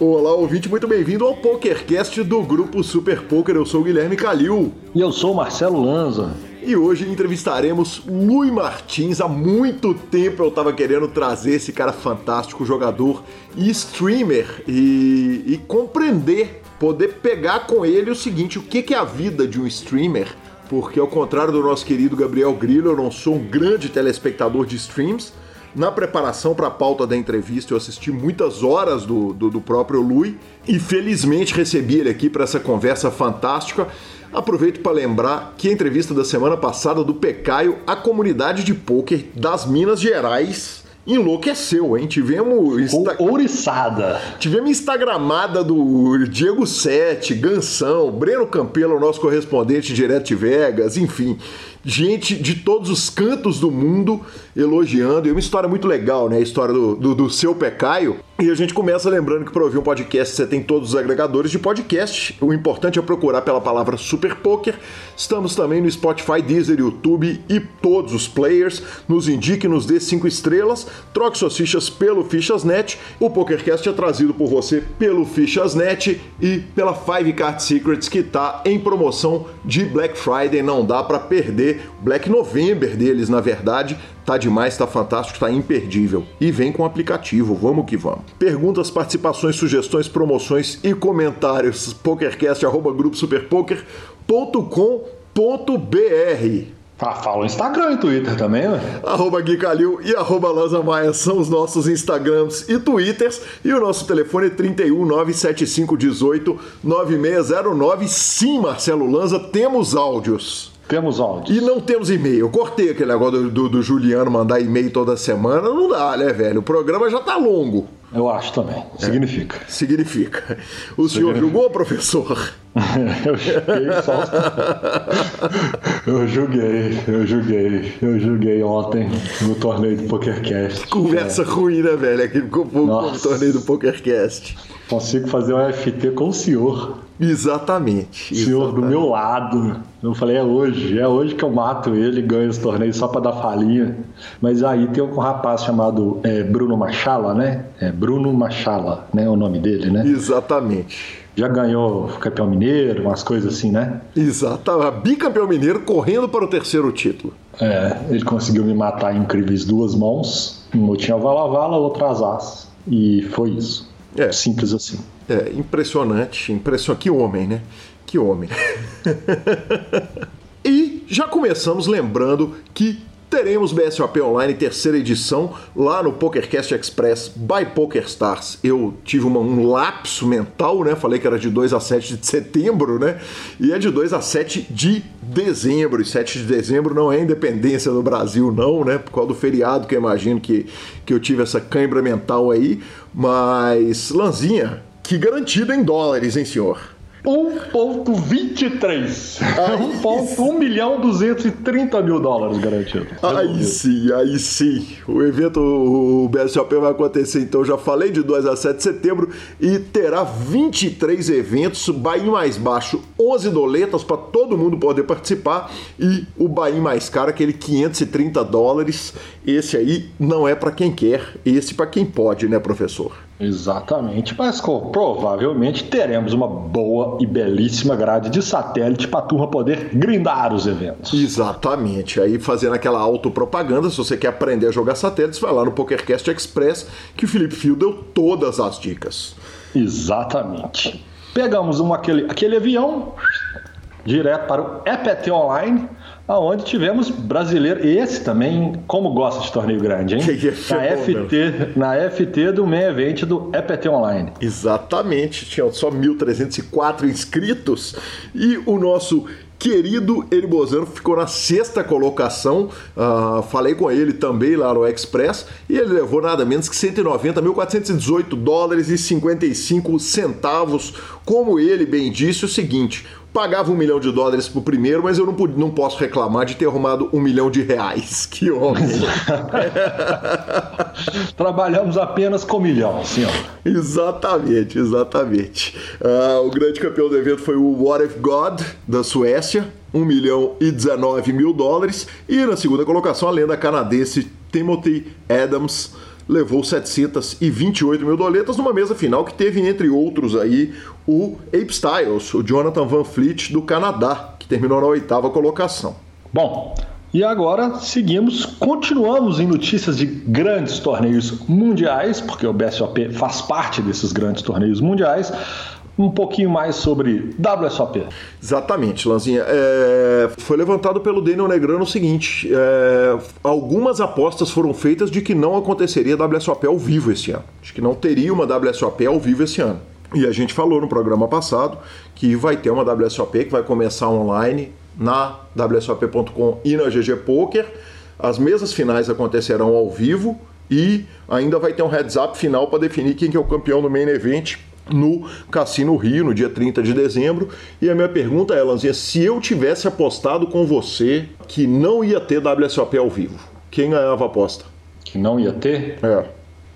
Olá, ouvinte, muito bem-vindo ao PokerCast do Grupo Super Poker. Eu sou o Guilherme Calil. E eu sou o Marcelo Lanza. E hoje entrevistaremos Lui Martins. Há muito tempo eu estava querendo trazer esse cara fantástico, jogador e streamer, e, e compreender, poder pegar com ele o seguinte: o que é a vida de um streamer? Porque, ao contrário do nosso querido Gabriel Grillo, eu não sou um grande telespectador de streams na preparação para a pauta da entrevista, eu assisti muitas horas do, do, do próprio Lui e felizmente recebi ele aqui para essa conversa fantástica. Aproveito para lembrar que a entrevista da semana passada do Pecaio, a comunidade de pôquer das Minas Gerais enlouqueceu, hein? Tivemos. Insta... Ouriçada. Tivemos Instagramada do Diego Sete, Gansão, Breno Campelo, nosso correspondente direto de Vegas, enfim gente de todos os cantos do mundo elogiando. E uma história muito legal, né? A história do, do, do seu Pecaio. E a gente começa lembrando que para ouvir um podcast você tem todos os agregadores de podcast. O importante é procurar pela palavra Super Poker. Estamos também no Spotify, Deezer, YouTube e todos os players. Nos indique, nos dê cinco estrelas. Troque suas fichas pelo Fichas.net. O PokerCast é trazido por você pelo Fichas.net e pela Five Card Secrets que está em promoção de Black Friday. Não dá para perder Black November deles, na verdade, tá demais, tá fantástico, tá imperdível. E vem com o aplicativo, vamos que vamos. Perguntas, participações, sugestões, promoções e comentários. pokercast.gruposuperpoker.com.br ah, fala o Instagram e Twitter também, ué. Arroba Gui Calil e arroba Lanza Maia são os nossos Instagrams e Twitters. E o nosso telefone é 31 975 18 9609. Sim, Marcelo Lanza, temos áudios. Temos áudio. E não temos e-mail. Eu cortei aquele negócio do, do, do Juliano mandar e-mail toda semana. Não dá, né, velho? O programa já tá longo. Eu acho também. Significa. É, significa. O significa. senhor julgou, professor? eu julguei só. eu julguei, eu julguei, eu julguei ontem no torneio do PokerCast. Conversa é. ruim, né, velho? Aquele no torneio do PokerCast. Consigo fazer um FT com o senhor. Exatamente. O senhor exatamente. do meu lado. Eu falei, é hoje, é hoje que eu mato ele ganho esse torneio só para dar falinha. Mas aí tem um rapaz chamado é, Bruno Machala, né? É Bruno Machala, né? O nome dele, né? Exatamente. Já ganhou campeão mineiro, umas coisas assim, né? Exato, bicampeão mineiro correndo para o terceiro título. É, ele conseguiu me matar em incríveis duas mãos. Uma tinha vala-vala, outra as. E foi isso. É. Simples assim. É, impressionante, impressionante. Que homem, né? Que homem. e já começamos lembrando que teremos BSOP Online terceira edição lá no PokerCast Express by PokerStars. Eu tive uma, um lapso mental, né? Falei que era de 2 a 7 de setembro, né? E é de 2 a 7 de dezembro. E 7 de dezembro não é independência do Brasil, não, né? Por causa do feriado que eu imagino que, que eu tive essa cãibra mental aí. Mas, Lanzinha, que garantido em dólares, hein, senhor? 1,23. 1 milhão 230 mil dólares garantido. Aí sim, aí sim. O evento, o BSOP vai acontecer, então já falei, de 2 a 7 de setembro e terá 23 eventos, Bahia mais baixo, 11 doletas para todo mundo poder participar e o Bahia mais caro, aquele 530 dólares. Esse aí não é para quem quer, esse para quem pode, né, professor? Exatamente, mas provavelmente teremos uma boa e belíssima grade de satélite para a turma poder grindar os eventos. Exatamente, aí fazendo aquela autopropaganda, se você quer aprender a jogar satélites, vai lá no PokerCast Express, que o Felipe Fio deu todas as dicas. Exatamente. Pegamos um, aquele, aquele avião direto para o EPT Online, aonde tivemos brasileiro, esse também, como gosta de torneio grande, hein? Que é na, FT, na FT do main event do EPT Online. Exatamente, tinha só 1.304 inscritos e o nosso querido Eribozano ficou na sexta colocação. Uh, falei com ele também lá no Express e ele levou nada menos que 190, 1.418 dólares e 55 centavos. Como ele bem disse, o seguinte: pagava um milhão de dólares pro primeiro, mas eu não, não posso reclamar de ter arrumado um milhão de reais. Que homem! Trabalhamos apenas com milhão, senhor. Exatamente, exatamente. Uh, o grande campeão do evento foi o What If God, da Suécia, 1 milhão e 19 mil dólares. E na segunda colocação, a lenda canadense Timothy Adams, levou 728 mil doletas numa mesa final que teve, entre outros, aí o Ape Styles, o Jonathan Van Fleet do Canadá, que terminou na oitava colocação. Bom, e agora seguimos, continuamos em notícias de grandes torneios mundiais, porque o BSOP faz parte desses grandes torneios mundiais um pouquinho mais sobre WSOP. Exatamente, Lanzinha. É, foi levantado pelo Daniel Negrano o seguinte: é, algumas apostas foram feitas de que não aconteceria WSOP ao vivo esse ano, de que não teria uma WSOP ao vivo esse ano. E a gente falou no programa passado que vai ter uma WSOP que vai começar online na WSOP.com e na GG Poker. As mesas finais acontecerão ao vivo e ainda vai ter um heads up final para definir quem que é o campeão do main event no Cassino Rio, no dia 30 de dezembro. E a minha pergunta é, Lanzinha, se eu tivesse apostado com você que não ia ter WSOP ao vivo, quem ganhava a aposta? Que não ia ter? É.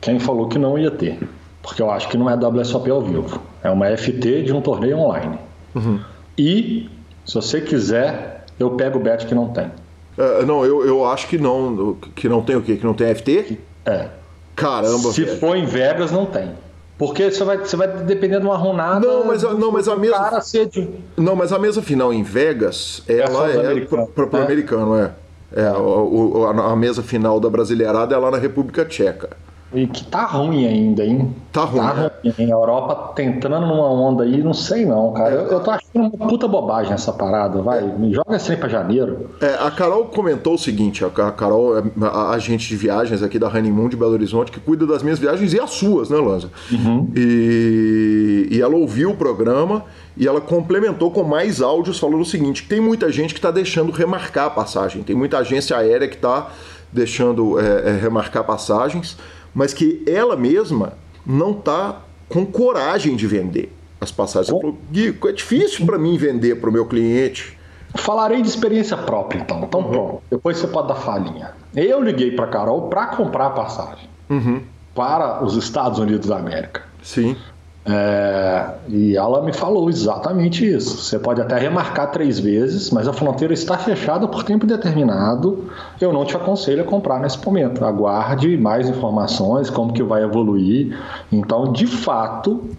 Quem falou que não ia ter? Porque eu acho que não é WSOP ao vivo. É uma FT de um torneio online. Uhum. E, se você quiser, eu pego o bet que não tem. É, não, eu, eu acho que não. Que não tem o quê? Que não tem FT? É. Caramba. Se velho. for em Vegas, não tem. Porque você vai, você vai depender de uma runada. Não, mas, a, não, mas a mesa. De... Não, mas a mesa final em Vegas, ela é, é para o americano, é. É, a, a mesa final da Brasileirada é lá na República Tcheca. E que tá ruim ainda, hein? Tá ruim. Tá ruim. Hein? A Europa tá entrando numa onda aí, não sei não, cara. Eu, eu tô achando uma puta bobagem essa parada, vai. Me joga assim pra janeiro. É, a Carol comentou o seguinte: a Carol é a agente de viagens aqui da Honeymoon de Belo Horizonte, que cuida das minhas viagens e as suas, né, Lanza? Uhum. E, e ela ouviu o programa e ela complementou com mais áudios falando o seguinte: tem muita gente que está deixando remarcar a passagem, tem muita agência aérea que está deixando é, é, remarcar passagens mas que ela mesma não está com coragem de vender as passagens. Ela falou, Gui, é difícil para mim vender para o meu cliente. Falarei de experiência própria, então. Então, uhum. pronto. Depois você pode dar falinha. Eu liguei para Carol para comprar a passagem uhum. para os Estados Unidos da América. Sim. É, e ela me falou exatamente isso. Você pode até remarcar três vezes, mas a fronteira está fechada por tempo determinado. Eu não te aconselho a comprar nesse momento. Aguarde mais informações, como que vai evoluir. Então, de fato,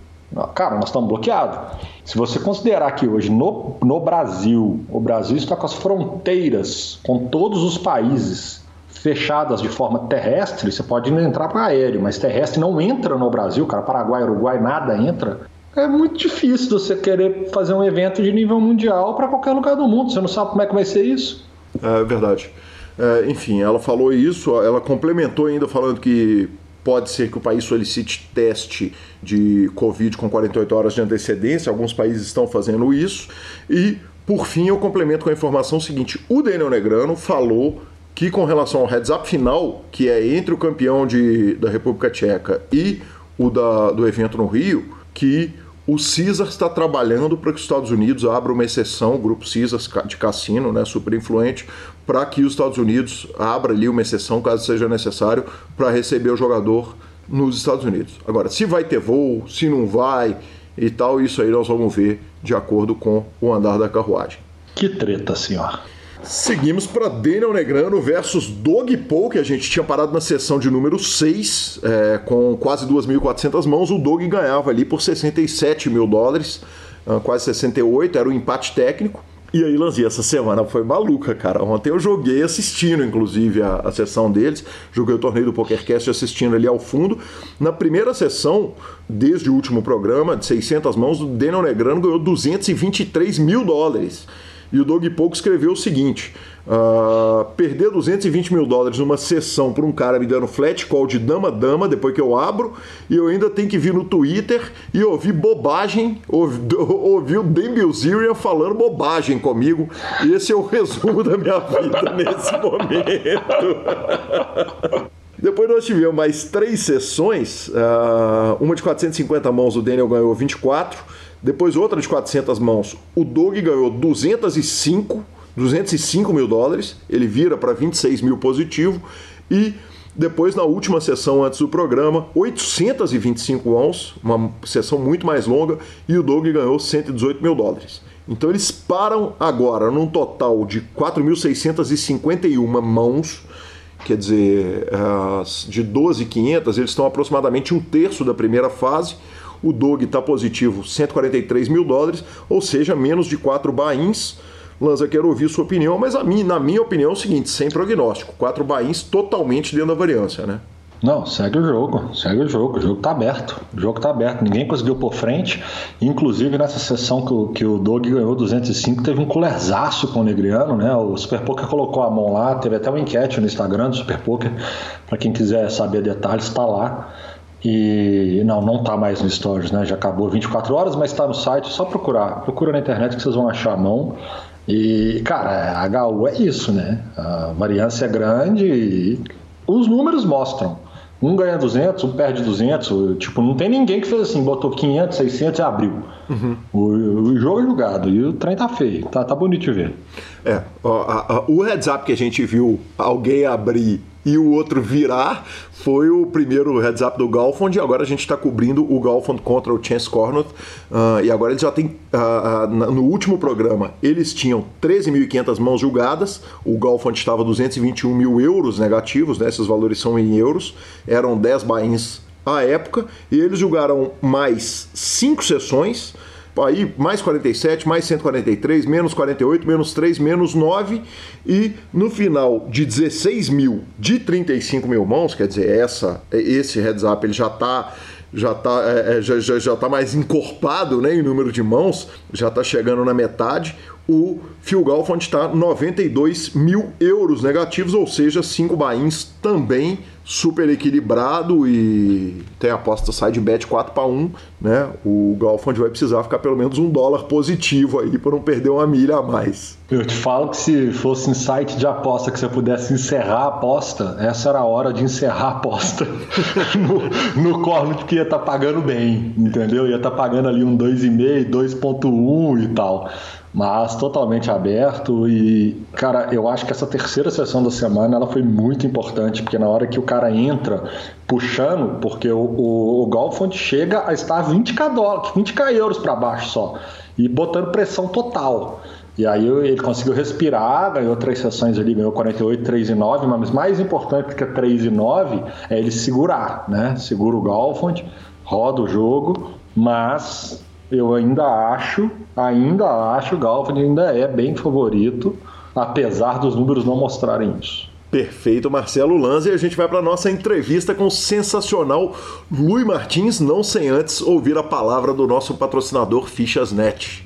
cara, nós estamos bloqueados. Se você considerar que hoje no, no Brasil, o Brasil está com as fronteiras com todos os países fechadas de forma terrestre, você pode entrar para aéreo, mas terrestre não entra no Brasil, cara. Paraguai, Uruguai, nada entra. É muito difícil você querer fazer um evento de nível mundial para qualquer lugar do mundo. Você não sabe como é que vai ser isso. É verdade. É, enfim, ela falou isso, ela complementou ainda falando que pode ser que o país solicite teste de Covid com 48 horas de antecedência, alguns países estão fazendo isso. E, por fim, eu complemento com a informação seguinte: o Daniel Negrano falou que com relação ao heads up final, que é entre o campeão de, da República Tcheca e o da, do evento no Rio, que o Caesar está trabalhando para que os Estados Unidos abra uma exceção, o grupo Caesar de cassino, né, super influente, para que os Estados Unidos abra ali uma exceção, caso seja necessário, para receber o jogador nos Estados Unidos. Agora, se vai ter voo, se não vai e tal, isso aí nós vamos ver de acordo com o andar da carruagem. Que treta, senhor. Seguimos para Daniel Negrano versus Dog Paul, que a gente tinha parado na sessão de número 6, é, com quase 2.400 mãos. O Dog ganhava ali por 67 mil dólares, ah, quase 68, era o um empate técnico. E aí, Lanzi, essa semana foi maluca, cara. Ontem eu joguei assistindo, inclusive, a, a sessão deles. Joguei o torneio do PokerCast assistindo ali ao fundo. Na primeira sessão, desde o último programa, de 600 mãos, o Daniel Negrano ganhou 223 mil dólares. E o Doug Pouco escreveu o seguinte: uh, perder 220 mil dólares numa sessão por um cara me dando flat call de dama-dama depois que eu abro, e eu ainda tenho que vir no Twitter e ouvir bobagem, ouvir, o Dan Bilzerian falando bobagem comigo. Esse é o resumo da minha vida nesse momento. Depois nós tivemos mais três sessões, uh, uma de 450 mãos, o Daniel ganhou 24 depois outra de 400 mãos. O Doug ganhou 205, 205 mil dólares. Ele vira para 26 mil positivo. E depois, na última sessão antes do programa, 825 mãos, uma sessão muito mais longa. E o Doug ganhou 118 mil dólares. Então eles param agora num total de 4.651 mãos quer dizer, as de 12,500, eles estão aproximadamente um terço da primeira fase. O Dog está positivo 143 mil dólares, ou seja, menos de 4 bains. Lanza, quero ouvir sua opinião, mas a na minha opinião é o seguinte, sem prognóstico. Quatro bains totalmente dentro da variância, né? Não, segue o jogo, segue o jogo, o jogo tá aberto, o jogo tá aberto, ninguém conseguiu por frente, inclusive nessa sessão que o, que o Doug ganhou 205, teve um colherzaço com o Negriano, né, o Super Poker colocou a mão lá, teve até uma enquete no Instagram do Super Poker, para quem quiser saber detalhes, tá lá, e não, não tá mais no Stories, né, já acabou 24 horas, mas tá no site, só procurar, procura na internet que vocês vão achar a mão, e, cara, HU é isso, né, a variância é grande e os números mostram, um ganha 200, um perde 200. Tipo, não tem ninguém que fez assim, botou 500, 600 e abriu. Uhum. O, o, jogo é jogado e o trem tá feio. Tá, tá bonito de ver. É, ó, a, a, o heads up que a gente viu alguém abrir e o outro virar foi o primeiro heads up do Galfond e agora a gente está cobrindo o Galfond contra o Chance Cornut uh, e agora eles já têm uh, uh, no último programa eles tinham 13.500 mãos julgadas o Galfond estava 221 mil euros negativos né, esses valores são em euros eram 10 bains à época e eles julgaram mais 5 sessões aí mais 47, mais 143, menos 48, menos 3, menos 9 e no final de 16 mil de 35 mil mãos, quer dizer, essa, esse heads up ele já está já está é, é, já, já, já tá mais encorpado né, em número de mãos, já está chegando na metade. O Phil Galfond está 92 mil euros negativos, ou seja, 5 bains também super equilibrado e tem aposta side bet 4 para 1, né? O Galfond vai precisar ficar pelo menos um dólar positivo aí para não perder uma milha a mais. Eu te falo que se fosse em site de aposta que você pudesse encerrar a aposta, essa era a hora de encerrar a aposta no, no corno que ia estar tá pagando bem, entendeu? Ia estar tá pagando ali um 2,5, 2,1 e tal mas totalmente aberto e cara eu acho que essa terceira sessão da semana ela foi muito importante porque na hora que o cara entra puxando porque o, o, o Golfond chega a estar 20k dólares 20k euros para baixo só e botando pressão total e aí ele conseguiu respirar, ganhou três sessões ali, ganhou 48, 3 e 9, mas mais importante que 3 e 9 é ele segurar, né? Segura o Golfond, roda o jogo, mas eu ainda acho, ainda acho, o Galvin ainda é bem favorito, apesar dos números não mostrarem isso. Perfeito, Marcelo Lanza. E a gente vai para nossa entrevista com o sensacional Lui Martins, não sem antes ouvir a palavra do nosso patrocinador Fichasnet.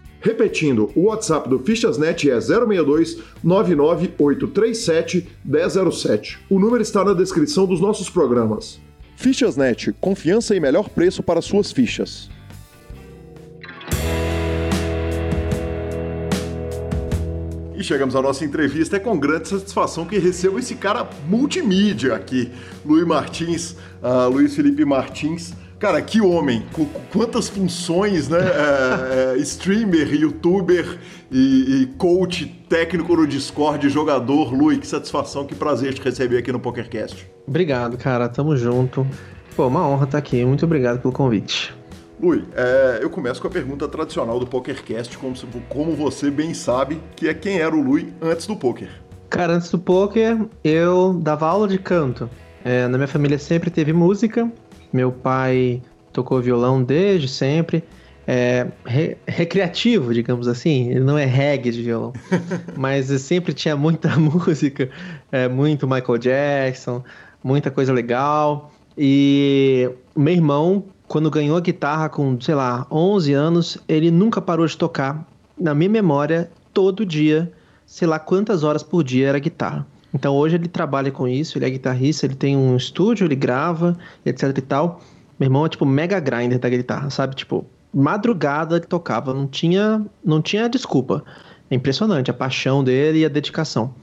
Repetindo, o WhatsApp do Fichasnet é 062 99837 1007. O número está na descrição dos nossos programas. Fichasnet, confiança e melhor preço para suas fichas. E chegamos à nossa entrevista. É com grande satisfação que recebo esse cara multimídia aqui, Luiz Martins, uh, Luiz Felipe Martins. Cara, que homem, com quantas funções, né? É, é, streamer, youtuber e, e, coach técnico no Discord, jogador. Luiz, que satisfação, que prazer te receber aqui no PokerCast. Obrigado, cara, tamo junto. Pô, uma honra estar aqui, muito obrigado pelo convite. Lui, é, eu começo com a pergunta tradicional do PokerCast, como, como você bem sabe, que é quem era o Lui antes do poker. Cara, antes do poker, eu dava aula de canto. É, na minha família sempre teve música. Meu pai tocou violão desde sempre. É, re, recreativo, digamos assim. Ele não é reggae de violão. mas sempre tinha muita música, é, muito Michael Jackson, muita coisa legal. E meu irmão quando ganhou a guitarra com, sei lá, 11 anos, ele nunca parou de tocar. Na minha memória, todo dia, sei lá quantas horas por dia era guitarra. Então hoje ele trabalha com isso, ele é guitarrista, ele tem um estúdio, ele grava, etc e tal. Meu irmão é tipo mega grinder da guitarra, sabe? Tipo, madrugada ele tocava, não tinha, não tinha desculpa. É impressionante a paixão dele e a dedicação.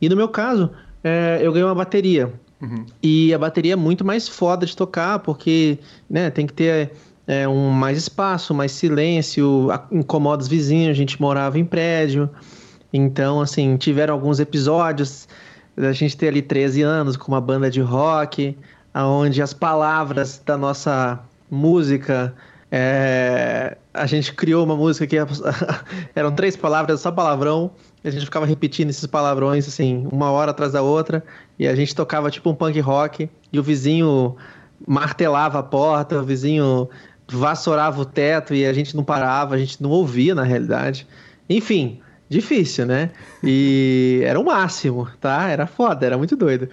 E no meu caso, é, eu ganhei uma bateria Uhum. E a bateria é muito mais foda de tocar, porque né, tem que ter é, um mais espaço, mais silêncio, incomoda os vizinhos, a gente morava em prédio. Então, assim, tiveram alguns episódios da gente ter ali 13 anos com uma banda de rock, onde as palavras da nossa música. É, a gente criou uma música que eram três palavras, só palavrão, e a gente ficava repetindo esses palavrões, assim, uma hora atrás da outra, e a gente tocava tipo um punk rock, e o vizinho martelava a porta, o vizinho vassourava o teto, e a gente não parava, a gente não ouvia na realidade. Enfim, difícil, né? E era o máximo, tá? Era foda, era muito doido.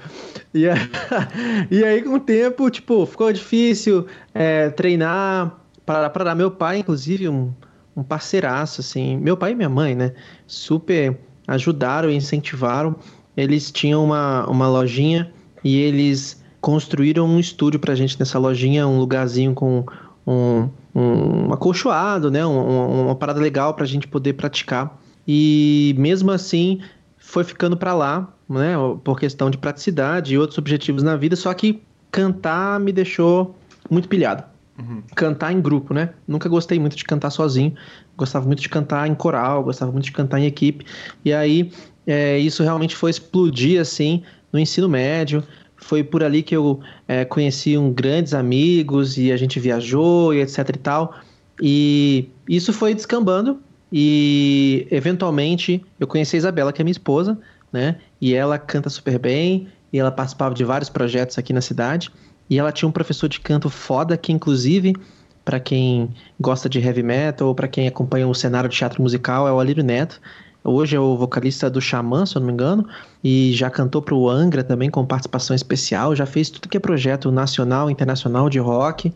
E, e aí, com o tempo, tipo, ficou difícil é, treinar para, para meu pai, inclusive, um, um parceiraço, assim. Meu pai e minha mãe, né? Super ajudaram e incentivaram. Eles tinham uma, uma lojinha e eles construíram um estúdio pra gente nessa lojinha, um lugarzinho com um, um acolchoado, né? Um, uma parada legal pra gente poder praticar. E mesmo assim, foi ficando para lá, né? Por questão de praticidade e outros objetivos na vida. Só que cantar me deixou muito pilhado. Uhum. Cantar em grupo, né? Nunca gostei muito de cantar sozinho. Gostava muito de cantar em coral, gostava muito de cantar em equipe. E aí, é, isso realmente foi explodir, assim, no ensino médio. Foi por ali que eu é, conheci um grandes amigos e a gente viajou e etc e tal. E isso foi descambando e eventualmente eu conheci a Isabela, que é minha esposa, né? E ela canta super bem, e ela participava de vários projetos aqui na cidade. E ela tinha um professor de canto foda, que inclusive, para quem gosta de heavy metal ou para quem acompanha o cenário de teatro musical, é o Alírio Neto. Hoje é o vocalista do Xamã, se eu não me engano, e já cantou para o Angra também com participação especial, já fez tudo que é projeto nacional, internacional de rock.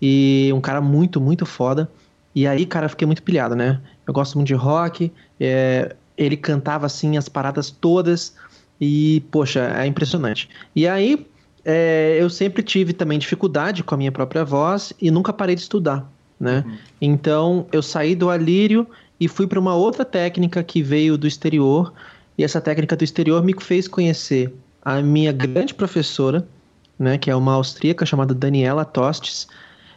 E um cara muito, muito foda. E aí, cara, eu fiquei muito pilhado, né? Eu gosto muito de rock. É, ele cantava assim as paradas todas. E, poxa, é impressionante. E aí, é, eu sempre tive também dificuldade com a minha própria voz e nunca parei de estudar, né? Uhum. Então, eu saí do alírio e fui para uma outra técnica que veio do exterior. E essa técnica do exterior me fez conhecer a minha grande professora, né, que é uma austríaca chamada Daniela Tostes,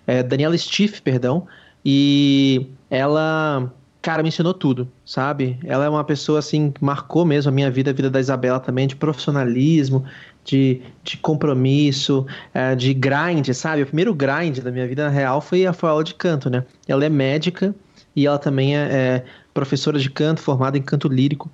é, Daniela Stiff, perdão, e ela, cara, me ensinou tudo, sabe? Ela é uma pessoa, assim, marcou mesmo a minha vida, a vida da Isabela também, de profissionalismo, de, de compromisso, é, de grind, sabe? O primeiro grind da minha vida real foi a, a aula de canto, né? Ela é médica e ela também é, é professora de canto, formada em canto lírico.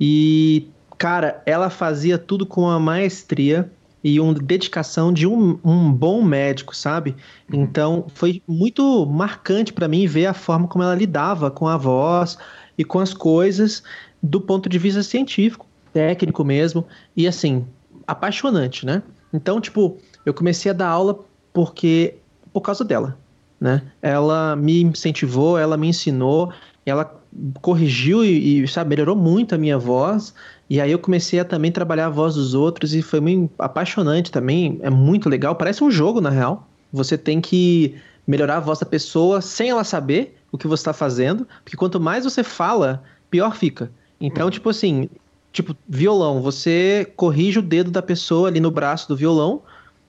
E, cara, ela fazia tudo com uma maestria e uma dedicação de um, um bom médico, sabe? Uhum. Então foi muito marcante para mim ver a forma como ela lidava com a voz e com as coisas do ponto de vista científico, técnico mesmo, e assim, apaixonante, né? Então, tipo, eu comecei a dar aula porque por causa dela, né? Ela me incentivou, ela me ensinou, ela corrigiu e, e sabe, melhorou muito a minha voz e aí eu comecei a também trabalhar a voz dos outros e foi muito apaixonante também. É muito legal. Parece um jogo, na real. Você tem que melhorar a voz da pessoa sem ela saber o que você está fazendo. Porque quanto mais você fala, pior fica. Então, tipo assim, tipo, violão, você corrige o dedo da pessoa ali no braço do violão,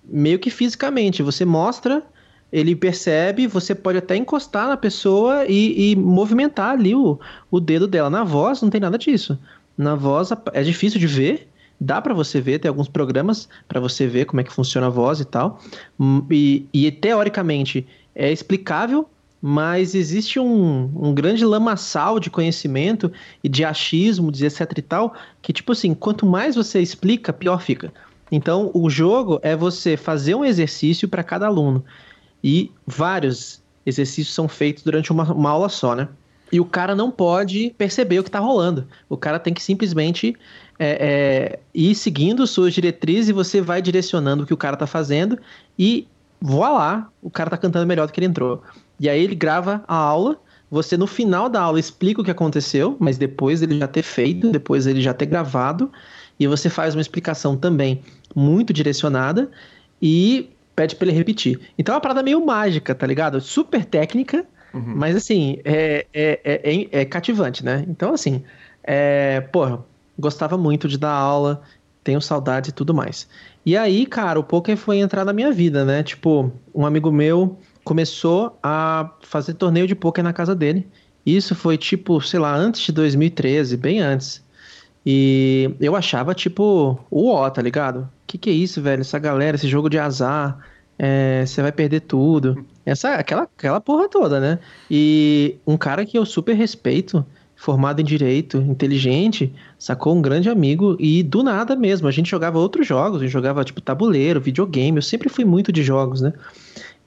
meio que fisicamente. Você mostra, ele percebe, você pode até encostar na pessoa e, e movimentar ali o, o dedo dela. Na voz, não tem nada disso. Na voz é difícil de ver, dá para você ver, tem alguns programas para você ver como é que funciona a voz e tal. Hum, e, e teoricamente é explicável, mas existe um, um grande lamaçal de conhecimento e de achismo, de etc e tal, que tipo assim, quanto mais você explica, pior fica. Então, o jogo é você fazer um exercício para cada aluno. E vários exercícios são feitos durante uma, uma aula só, né? E o cara não pode perceber o que está rolando. O cara tem que simplesmente é, é, ir seguindo suas diretrizes e você vai direcionando o que o cara está fazendo e voilá, o cara está cantando melhor do que ele entrou. E aí ele grava a aula, você no final da aula explica o que aconteceu, mas depois ele já ter feito, depois ele já ter gravado, e você faz uma explicação também muito direcionada e pede para ele repetir. Então é uma parada meio mágica, tá ligado? Super técnica, Uhum. Mas assim, é, é, é, é, cativante, né? Então, assim, é, porra, gostava muito de dar aula, tenho saudade e tudo mais. E aí, cara, o poker foi entrar na minha vida, né? Tipo, um amigo meu começou a fazer torneio de poker na casa dele. Isso foi tipo, sei lá, antes de 2013, bem antes. E eu achava tipo o ó, tá ligado? Que que é isso, velho? Essa galera, esse jogo de azar, é, você vai perder tudo. Essa, aquela, aquela porra toda, né? E um cara que eu super respeito, formado em direito, inteligente, sacou um grande amigo e do nada mesmo, a gente jogava outros jogos, a gente jogava tipo tabuleiro, videogame, eu sempre fui muito de jogos, né?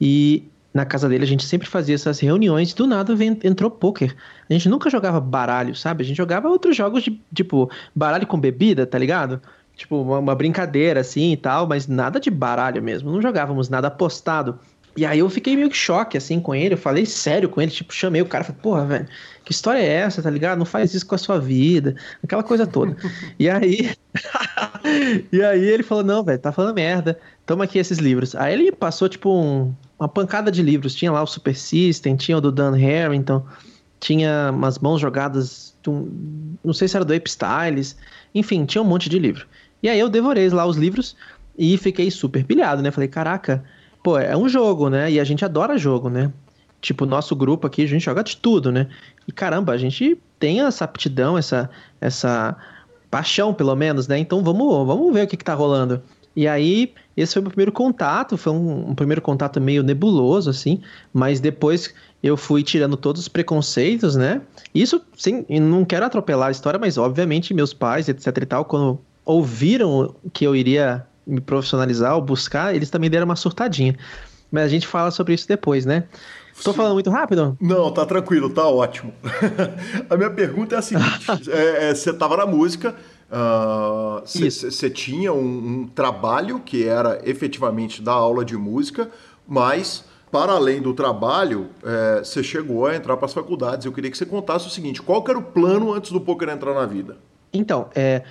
E na casa dele a gente sempre fazia essas reuniões, do nada entrou poker. A gente nunca jogava baralho, sabe? A gente jogava outros jogos de tipo baralho com bebida, tá ligado? Tipo, uma, uma brincadeira assim e tal, mas nada de baralho mesmo. Não jogávamos nada apostado. E aí eu fiquei meio que choque, assim, com ele. Eu falei sério com ele, tipo, chamei o cara. Falei, porra, velho, que história é essa, tá ligado? Não faz isso com a sua vida. Aquela coisa toda. e aí... e aí ele falou, não, velho, tá falando merda. Toma aqui esses livros. Aí ele passou, tipo, um, uma pancada de livros. Tinha lá o Super System, tinha o do Dan Harrington, tinha umas mãos jogadas... Um, não sei se era do Ape Styles. Enfim, tinha um monte de livro. E aí eu devorei lá os livros e fiquei super pilhado, né? Falei, caraca pô, é um jogo, né? E a gente adora jogo, né? Tipo, nosso grupo aqui, a gente joga de tudo, né? E caramba, a gente tem essa aptidão, essa, essa paixão, pelo menos, né? Então vamos, vamos ver o que, que tá rolando. E aí, esse foi o meu primeiro contato, foi um, um, primeiro contato meio nebuloso, assim, mas depois eu fui tirando todos os preconceitos, né? Isso, sim, não quero atropelar a história, mas obviamente meus pais, etc e tal, quando ouviram que eu iria me profissionalizar ou buscar, eles também deram uma surtadinha. Mas a gente fala sobre isso depois, né? Tô falando muito rápido? Não, tá tranquilo, tá ótimo. a minha pergunta é a seguinte: é, é, você tava na música, você uh, tinha um, um, trabalho que era efetivamente dar aula de música, mas para além do trabalho, você é, chegou a entrar para as faculdades. Eu queria que você contasse o seguinte: qual era o plano antes do poker entrar na vida? Então, é,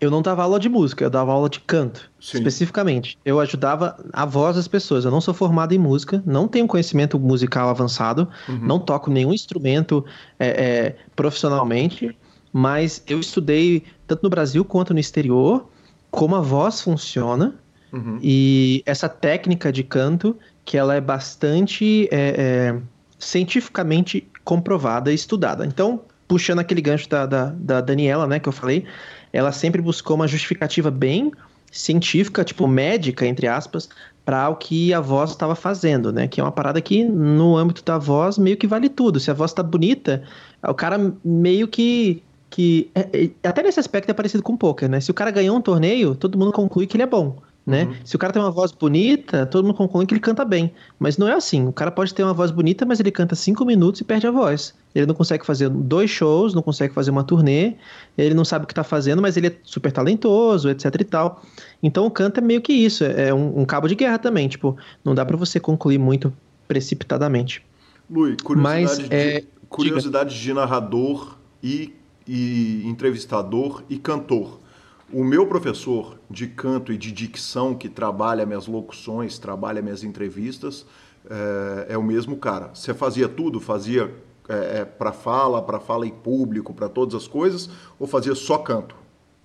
eu não dava aula de música, eu dava aula de canto, Sim. especificamente. Eu ajudava a voz das pessoas. Eu não sou formado em música, não tenho conhecimento musical avançado, uhum. não toco nenhum instrumento é, é, profissionalmente, mas eu estudei tanto no Brasil quanto no exterior como a voz funciona uhum. e essa técnica de canto que ela é bastante é, é cientificamente comprovada e estudada. Então, puxando aquele gancho da, da, da Daniela, né, que eu falei, ela sempre buscou uma justificativa bem científica, tipo médica, entre aspas, para o que a voz estava fazendo, né? Que é uma parada que, no âmbito da voz, meio que vale tudo. Se a voz tá bonita, o cara meio que. que é, é, até nesse aspecto é parecido com o poker, né? Se o cara ganhou um torneio, todo mundo conclui que ele é bom né? Uhum. Se o cara tem uma voz bonita, todo mundo conclui que ele canta bem. Mas não é assim. O cara pode ter uma voz bonita, mas ele canta cinco minutos e perde a voz. Ele não consegue fazer dois shows, não consegue fazer uma turnê, ele não sabe o que está fazendo, mas ele é super talentoso, etc e tal. Então o canto é meio que isso, é um, um cabo de guerra também. Tipo, não dá para você concluir muito precipitadamente. Lui, curiosidade, mas, de, é... curiosidade de narrador e, e entrevistador e cantor o meu professor de canto e de dicção, que trabalha minhas locuções, trabalha minhas entrevistas, é, é o mesmo cara. Você fazia tudo? Fazia é, é para fala, para fala em público, para todas as coisas, ou fazia só canto?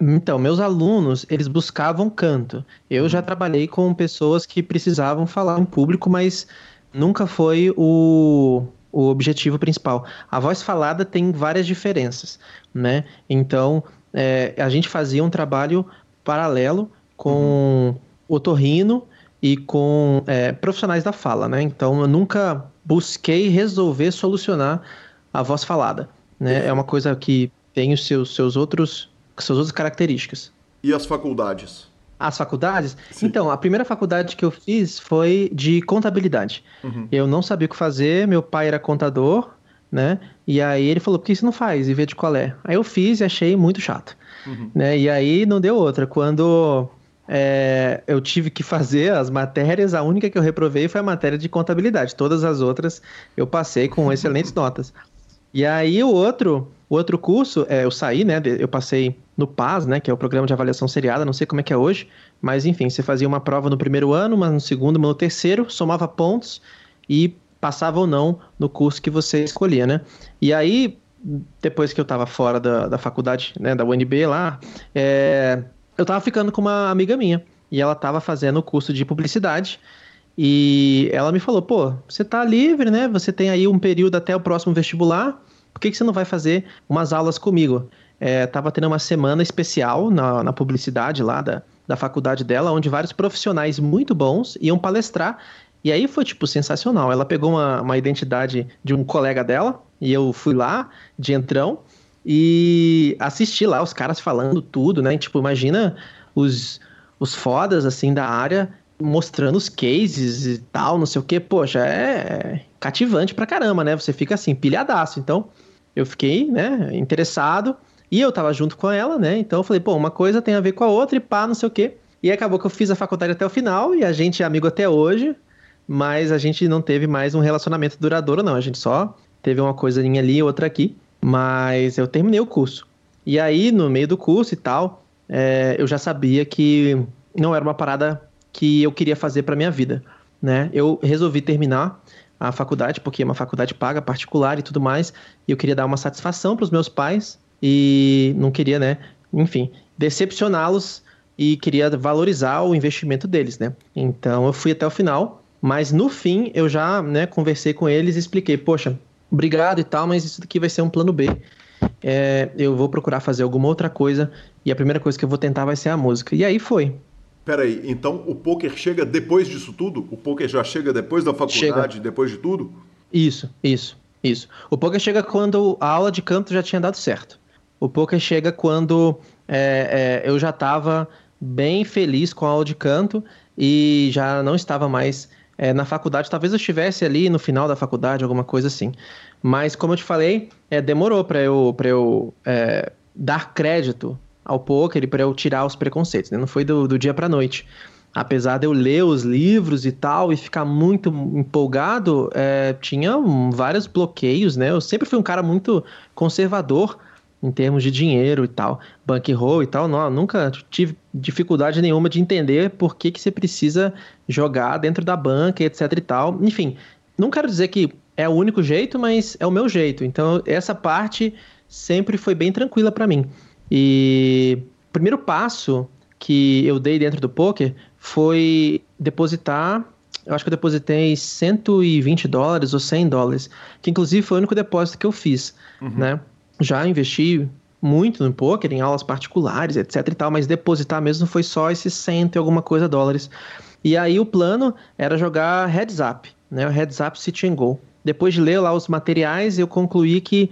Então, meus alunos, eles buscavam canto. Eu já trabalhei com pessoas que precisavam falar em público, mas nunca foi o, o objetivo principal. A voz falada tem várias diferenças, né? Então, é, a gente fazia um trabalho paralelo com uhum. o Torrino e com é, profissionais da fala, né? Então eu nunca busquei resolver solucionar a voz falada, né? É uma coisa que tem os seus, seus outros suas outras características. E as faculdades? As faculdades? Sim. Então, a primeira faculdade que eu fiz foi de contabilidade. Uhum. Eu não sabia o que fazer, meu pai era contador, né? E aí ele falou, por que você não faz e vê de qual é? Aí eu fiz e achei muito chato, uhum. né? E aí não deu outra. Quando é, eu tive que fazer as matérias, a única que eu reprovei foi a matéria de contabilidade. Todas as outras eu passei com excelentes notas. E aí o outro, o outro curso, é, eu saí, né? Eu passei no PAS, né? Que é o programa de avaliação seriada, não sei como é que é hoje, mas enfim, você fazia uma prova no primeiro ano, uma no segundo, uma no terceiro, somava pontos e passava ou não no curso que você escolhia, né? E aí, depois que eu estava fora da, da faculdade, né, da UNB lá, é, eu estava ficando com uma amiga minha. e ela estava fazendo o curso de publicidade. E ela me falou: pô, você tá livre, né? Você tem aí um período até o próximo vestibular. Por que, que você não vai fazer umas aulas comigo? É, tava tendo uma semana especial na, na publicidade lá da, da faculdade dela, onde vários profissionais muito bons iam palestrar. E aí foi, tipo, sensacional. Ela pegou uma, uma identidade de um colega dela, e eu fui lá, de entrão, e assisti lá os caras falando tudo, né? Tipo, imagina os, os fodas, assim, da área mostrando os cases e tal, não sei o que. Poxa, é cativante pra caramba, né? Você fica assim, pilhadaço. Então, eu fiquei, né, interessado. E eu tava junto com ela, né? Então eu falei, pô, uma coisa tem a ver com a outra e pá, não sei o quê. E acabou que eu fiz a faculdade até o final e a gente é amigo até hoje, mas a gente não teve mais um relacionamento duradouro, não. A gente só teve uma coisinha ali, outra aqui. Mas eu terminei o curso. E aí, no meio do curso e tal, é, eu já sabia que não era uma parada que eu queria fazer para minha vida, né? Eu resolvi terminar a faculdade porque é uma faculdade paga, particular e tudo mais, e eu queria dar uma satisfação para os meus pais e não queria, né, enfim, decepcioná-los e queria valorizar o investimento deles, né? Então eu fui até o final, mas no fim eu já, né, conversei com eles e expliquei, poxa, obrigado e tal, mas isso daqui vai ser um plano B. É, eu vou procurar fazer alguma outra coisa e a primeira coisa que eu vou tentar vai ser a música. E aí foi. Peraí, então o poker chega depois disso tudo? O poker já chega depois da faculdade, chega. depois de tudo? Isso, isso, isso. O poker chega quando a aula de canto já tinha dado certo. O poker chega quando é, é, eu já estava bem feliz com a aula de canto e já não estava mais é, na faculdade. Talvez eu estivesse ali no final da faculdade, alguma coisa assim. Mas, como eu te falei, é, demorou para eu, pra eu é, dar crédito ao poker e para eu tirar os preconceitos, né? Não foi do, do dia para noite. Apesar de eu ler os livros e tal e ficar muito empolgado, é, tinha um, vários bloqueios, né? Eu sempre fui um cara muito conservador em termos de dinheiro e tal, bankroll e tal, não, nunca tive dificuldade nenhuma de entender por que, que você precisa jogar dentro da banca, etc e tal. Enfim, não quero dizer que é o único jeito, mas é o meu jeito. Então, essa parte sempre foi bem tranquila para mim. E o primeiro passo que eu dei dentro do poker foi depositar. Eu acho que eu depositei 120 dólares ou 100 dólares, que inclusive foi o único depósito que eu fiz, uhum. né? Já investi muito no poker, em aulas particulares, etc e tal, mas depositar mesmo foi só esses 100 e alguma coisa dólares. E aí o plano era jogar Heads Up, né? O Heads Up City and Go. Depois de ler lá os materiais, eu concluí que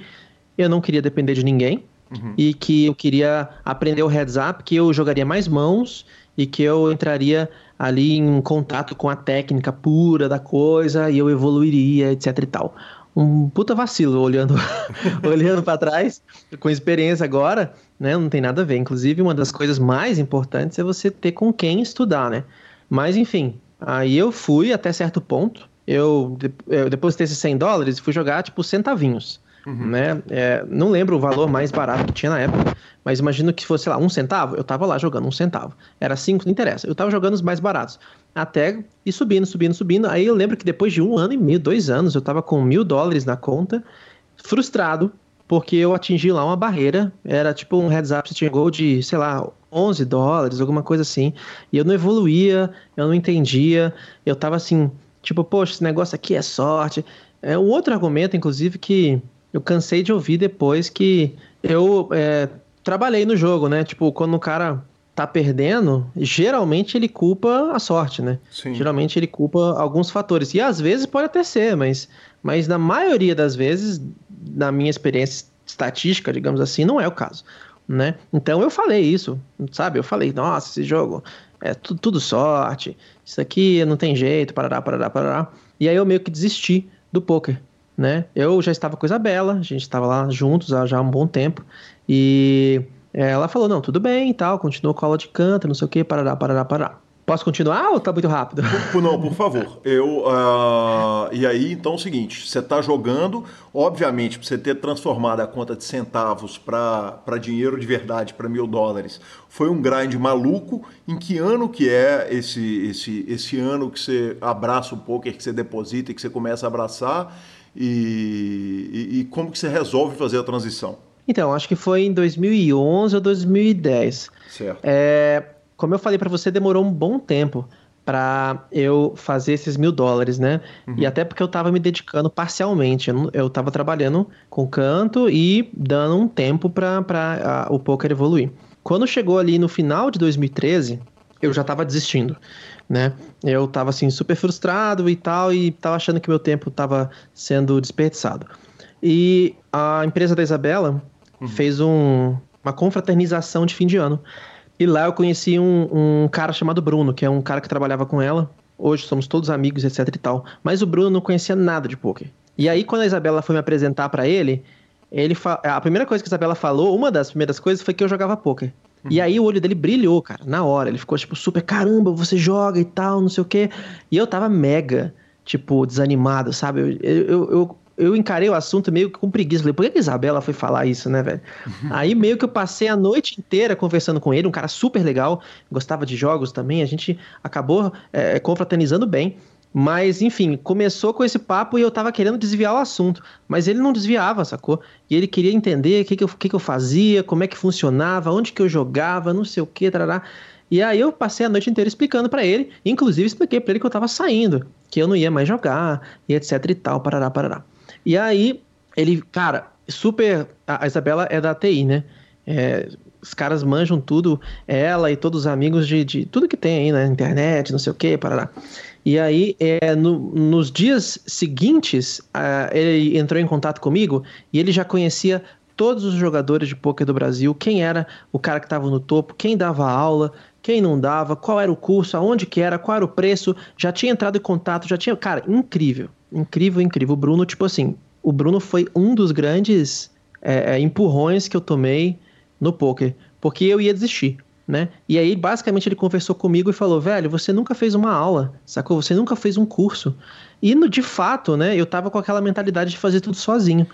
eu não queria depender de ninguém, Uhum. E que eu queria aprender o heads up, que eu jogaria mais mãos e que eu entraria ali em contato com a técnica pura da coisa e eu evoluiria, etc e tal. Um puta vacilo olhando olhando para trás, com experiência agora, né? Não tem nada a ver. Inclusive, uma das coisas mais importantes é você ter com quem estudar, né? Mas enfim, aí eu fui até certo ponto. Eu, eu depositei esses 100 dólares e fui jogar tipo centavinhos. Uhum. Né? É, não lembro o valor mais barato que tinha na época, mas imagino que fosse, sei lá, um centavo, eu tava lá jogando um centavo. Era cinco, não interessa. Eu tava jogando os mais baratos. Até ir subindo, subindo, subindo. Aí eu lembro que depois de um ano e meio, dois anos, eu tava com mil dólares na conta, frustrado, porque eu atingi lá uma barreira. Era tipo um heads up tinha gol de, sei lá, 11 dólares, alguma coisa assim. E eu não evoluía, eu não entendia. Eu tava assim, tipo, poxa, esse negócio aqui é sorte. É um outro argumento, inclusive, que eu cansei de ouvir depois que eu é, trabalhei no jogo, né? Tipo, quando o cara tá perdendo, geralmente ele culpa a sorte, né? Sim. Geralmente ele culpa alguns fatores. E às vezes pode até ser, mas, mas na maioria das vezes, na minha experiência estatística, digamos assim, não é o caso. Né? Então eu falei isso, sabe? Eu falei, nossa, esse jogo é tudo, tudo sorte, isso aqui não tem jeito, parará, parará, parará. E aí eu meio que desisti do poker né? Eu já estava com a Isabela, a gente estava lá juntos há já um bom tempo, e ela falou, não, tudo bem e tal, continuou com a aula de canto, não sei o que, parará, parará, parará. Posso continuar ou tá muito rápido? Por, não, por favor. Eu, uh, e aí, então é o seguinte: você está jogando, obviamente, para você ter transformado a conta de centavos para dinheiro de verdade, para mil dólares, foi um grind maluco. Em que ano que é esse, esse, esse ano que você abraça o poker, que você deposita e que você começa a abraçar? E, e, e, como que você resolve fazer a transição? Então, acho que foi em 2011 ou 2010. Certo. É, como eu falei para você, demorou um bom tempo para eu fazer esses mil dólares, né? Uhum. E até porque eu tava me dedicando parcialmente. Eu, eu tava trabalhando com canto e dando um tempo para o poker evoluir. Quando chegou ali no final de 2013, eu já tava desistindo, né? Eu tava assim super frustrado e tal e tava achando que meu tempo tava sendo desperdiçado. E a empresa da Isabela uhum. fez um, uma confraternização de fim de ano. E lá eu conheci um, um cara chamado Bruno, que é um cara que trabalhava com ela. Hoje somos todos amigos, etc e tal. Mas o Bruno não conhecia nada de poker. E aí, quando a Isabela foi me apresentar para ele, ele fa... a primeira coisa que a Isabela falou, uma das primeiras coisas, foi que eu jogava poker. Uhum. E aí o olho dele brilhou, cara, na hora. Ele ficou tipo super, caramba, você joga e tal, não sei o quê. E eu tava mega, tipo, desanimado, sabe? Eu, eu, eu, eu encarei o assunto meio que com preguiça. Falei, por que a Isabela foi falar isso, né, velho? Uhum. Aí meio que eu passei a noite inteira conversando com ele, um cara super legal, gostava de jogos também, a gente acabou é, confraternizando bem. Mas, enfim, começou com esse papo e eu tava querendo desviar o assunto. Mas ele não desviava, sacou? E ele queria entender o que, que, eu, que, que eu fazia, como é que funcionava, onde que eu jogava, não sei o que, tarará. E aí eu passei a noite inteira explicando para ele, inclusive expliquei para ele que eu tava saindo, que eu não ia mais jogar, e etc e tal, parará, parará. E aí, ele, cara, super. A Isabela é da TI, né? É, os caras manjam tudo, ela e todos os amigos de, de tudo que tem aí na internet, não sei o que, parará. E aí, é, no, nos dias seguintes, ele entrou em contato comigo e ele já conhecia todos os jogadores de poker do Brasil, quem era o cara que estava no topo, quem dava aula, quem não dava, qual era o curso, aonde que era, qual era o preço, já tinha entrado em contato, já tinha. Cara, incrível. Incrível, incrível. O Bruno, tipo assim, o Bruno foi um dos grandes é, é, empurrões que eu tomei no poker, porque eu ia desistir, né? E aí, basicamente, ele conversou comigo e falou: velho, você nunca fez uma aula, sacou? Você nunca fez um curso. E, no, de fato, né, eu tava com aquela mentalidade de fazer tudo sozinho.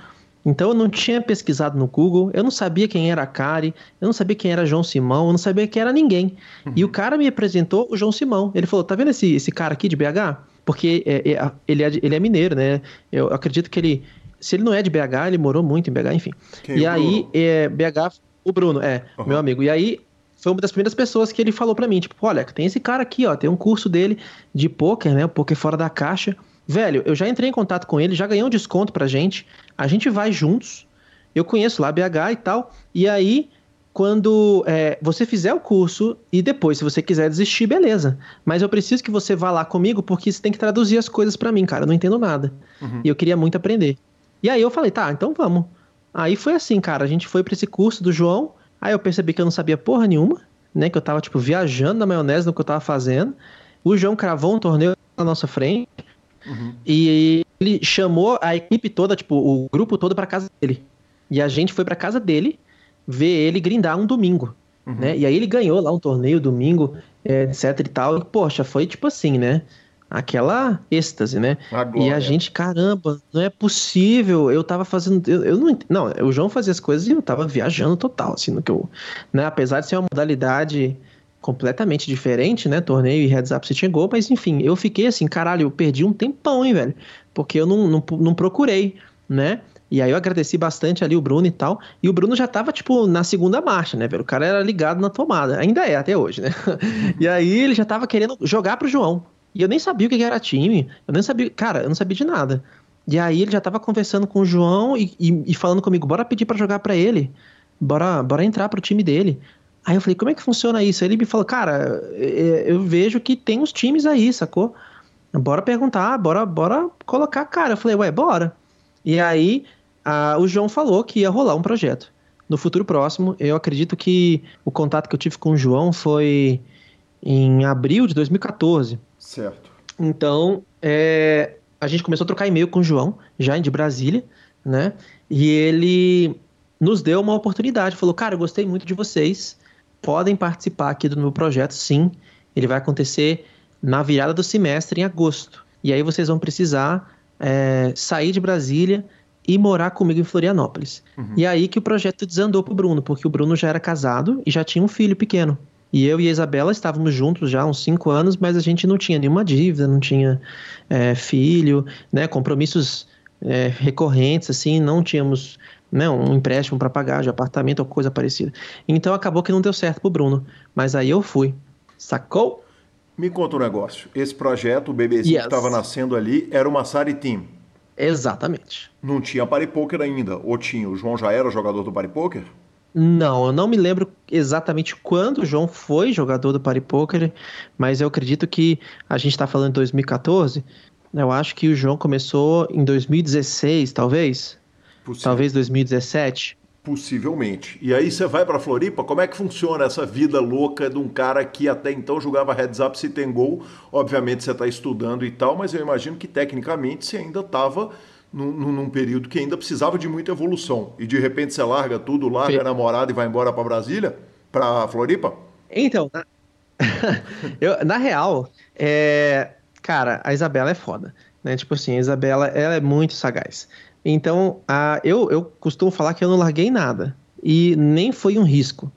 Então eu não tinha pesquisado no Google, eu não sabia quem era a Kari, eu não sabia quem era João Simão, eu não sabia quem era ninguém. Uhum. E o cara me apresentou o João Simão. Ele falou: tá vendo esse, esse cara aqui de BH? Porque é, é, ele, é, ele é mineiro, né? Eu acredito que ele. Se ele não é de BH, ele morou muito em BH, enfim. Quem, e aí, é, BH, o Bruno, é, uhum. meu amigo. E aí, foi uma das primeiras pessoas que ele falou para mim, tipo, olha, tem esse cara aqui, ó, tem um curso dele de poker, né? O poker fora da caixa. Velho, eu já entrei em contato com ele, já ganhei um desconto pra gente. A gente vai juntos. Eu conheço lá BH e tal. E aí, quando é, você fizer o curso e depois, se você quiser desistir, beleza. Mas eu preciso que você vá lá comigo porque você tem que traduzir as coisas para mim, cara. Eu não entendo nada. Uhum. E eu queria muito aprender. E aí eu falei, tá, então vamos. Aí foi assim, cara. A gente foi para esse curso do João. Aí eu percebi que eu não sabia porra nenhuma, né? Que eu tava, tipo, viajando na maionese no que eu tava fazendo. O João cravou um torneio na nossa frente. Uhum. E ele chamou a equipe toda, tipo, o grupo todo para casa dele. E a gente foi para casa dele ver ele grindar um domingo. Uhum. Né? E aí ele ganhou lá um torneio domingo, é, etc e tal. E, poxa, foi tipo assim, né? Aquela êxtase, né? Agora. E a gente, caramba, não é possível. Eu tava fazendo. Eu, eu não. Não, o João fazia as coisas e eu tava viajando total, assim, no que eu. Né? Apesar de ser uma modalidade completamente diferente, né? Torneio e heads up você chegou, mas enfim, eu fiquei assim, caralho, eu perdi um tempão, hein, velho? Porque eu não, não, não procurei, né? E aí eu agradeci bastante ali o Bruno e tal. E o Bruno já tava, tipo, na segunda marcha, né, velho? O cara era ligado na tomada. Ainda é, até hoje, né? e aí ele já tava querendo jogar pro João. E eu nem sabia o que era time. Eu nem sabia. Cara, eu não sabia de nada. E aí ele já tava conversando com o João e, e, e falando comigo: bora pedir para jogar para ele. Bora, bora entrar pro time dele. Aí eu falei, como é que funciona isso? Aí ele me falou, cara, é, eu vejo que tem uns times aí, sacou? Bora perguntar, bora, bora colocar cara. Eu falei, ué, bora. E aí ah, o João falou que ia rolar um projeto. No futuro próximo, eu acredito que o contato que eu tive com o João foi em abril de 2014. Certo. Então, é, a gente começou a trocar e-mail com o João, já de Brasília, né? E ele nos deu uma oportunidade. Falou, cara, eu gostei muito de vocês. Podem participar aqui do meu projeto, sim. Ele vai acontecer na virada do semestre, em agosto. E aí vocês vão precisar é, sair de Brasília e morar comigo em Florianópolis. Uhum. E aí que o projeto desandou pro Bruno, porque o Bruno já era casado e já tinha um filho pequeno. E eu e a Isabela estávamos juntos já há uns cinco anos, mas a gente não tinha nenhuma dívida, não tinha é, filho, né, compromissos é, recorrentes, assim, não tínhamos né, um empréstimo para pagar de apartamento ou coisa parecida. Então acabou que não deu certo pro Bruno. Mas aí eu fui. Sacou? Me conta um negócio. Esse projeto, o bebezinho yes. que estava nascendo ali, era uma Sari Team. Exatamente. Não tinha Poker ainda, ou tinha? O João já era jogador do Poker? Não, eu não me lembro exatamente quando o João foi jogador do Poker, mas eu acredito que a gente está falando de 2014. Eu acho que o João começou em 2016, talvez. Possível. Talvez 2017. Possivelmente. E aí você vai para Floripa, como é que funciona essa vida louca de um cara que até então jogava heads up se tem gol? Obviamente você está estudando e tal, mas eu imagino que tecnicamente você ainda estava num, num, período que ainda precisava de muita evolução. E de repente você larga tudo, larga a namorada e vai embora para Brasília, para Floripa? Então, na, eu, na real, é, cara, a Isabela é foda. Né? Tipo assim, a Isabela ela é muito sagaz. Então, a, eu, eu costumo falar que eu não larguei nada. E nem foi um risco.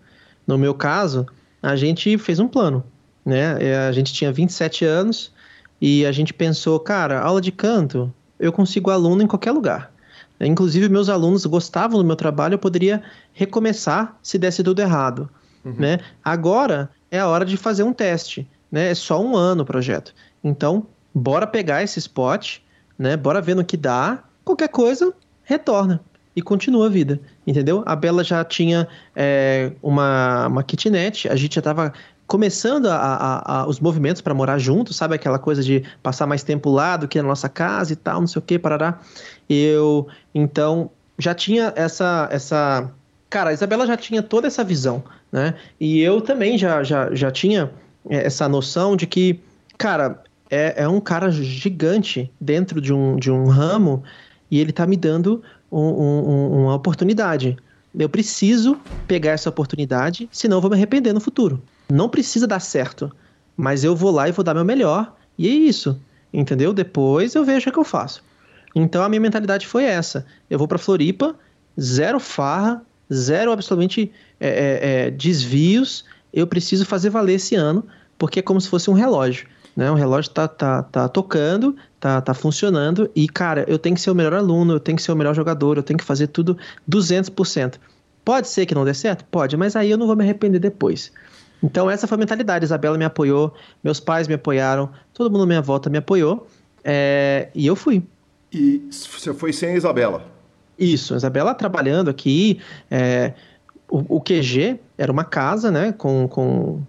No meu caso, a gente fez um plano. Né? É, a gente tinha 27 anos e a gente pensou, cara, aula de canto, eu consigo aluno em qualquer lugar. Inclusive, meus alunos gostavam do meu trabalho, eu poderia recomeçar se desse tudo errado. Uhum. Né? Agora é a hora de fazer um teste. Né? É só um ano o projeto. Então, bora pegar esse spot, né? bora ver no que dá qualquer coisa, retorna e continua a vida, entendeu? A Bela já tinha é, uma, uma kitnet, a gente já estava começando a, a, a, os movimentos para morar junto, sabe? Aquela coisa de passar mais tempo lá do que na nossa casa e tal, não sei o que, parará. Eu, então, já tinha essa, essa... Cara, a Isabela já tinha toda essa visão, né? E eu também já, já, já tinha é, essa noção de que, cara, é, é um cara gigante dentro de um, de um ramo e ele está me dando um, um, uma oportunidade. Eu preciso pegar essa oportunidade, senão eu vou me arrepender no futuro. Não precisa dar certo, mas eu vou lá e vou dar meu melhor, e é isso, entendeu? Depois eu vejo o que eu faço. Então a minha mentalidade foi essa. Eu vou para Floripa, zero farra, zero absolutamente é, é, é, desvios. Eu preciso fazer valer esse ano, porque é como se fosse um relógio. Né? O relógio tá, tá, tá tocando, tá, tá funcionando e, cara, eu tenho que ser o melhor aluno, eu tenho que ser o melhor jogador, eu tenho que fazer tudo 200%. Pode ser que não dê certo? Pode, mas aí eu não vou me arrepender depois. Então, essa foi a mentalidade. Isabela me apoiou, meus pais me apoiaram, todo mundo à minha volta me apoiou é, e eu fui. E você foi sem a Isabela? Isso, a Isabela trabalhando aqui. É, o, o, QG era uma casa, né, com, com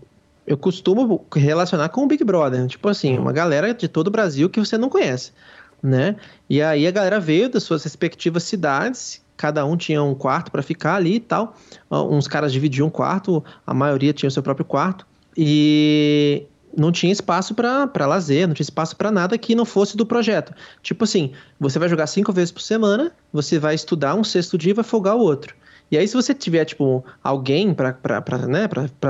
eu costumo relacionar com o Big Brother. Tipo assim, uma galera de todo o Brasil que você não conhece, né? E aí a galera veio das suas respectivas cidades, cada um tinha um quarto para ficar ali e tal. Uns caras dividiam um quarto, a maioria tinha o seu próprio quarto. E não tinha espaço para lazer, não tinha espaço para nada que não fosse do projeto. Tipo assim, você vai jogar cinco vezes por semana, você vai estudar um sexto dia e vai folgar o outro. E aí, se você tiver, tipo, alguém para né,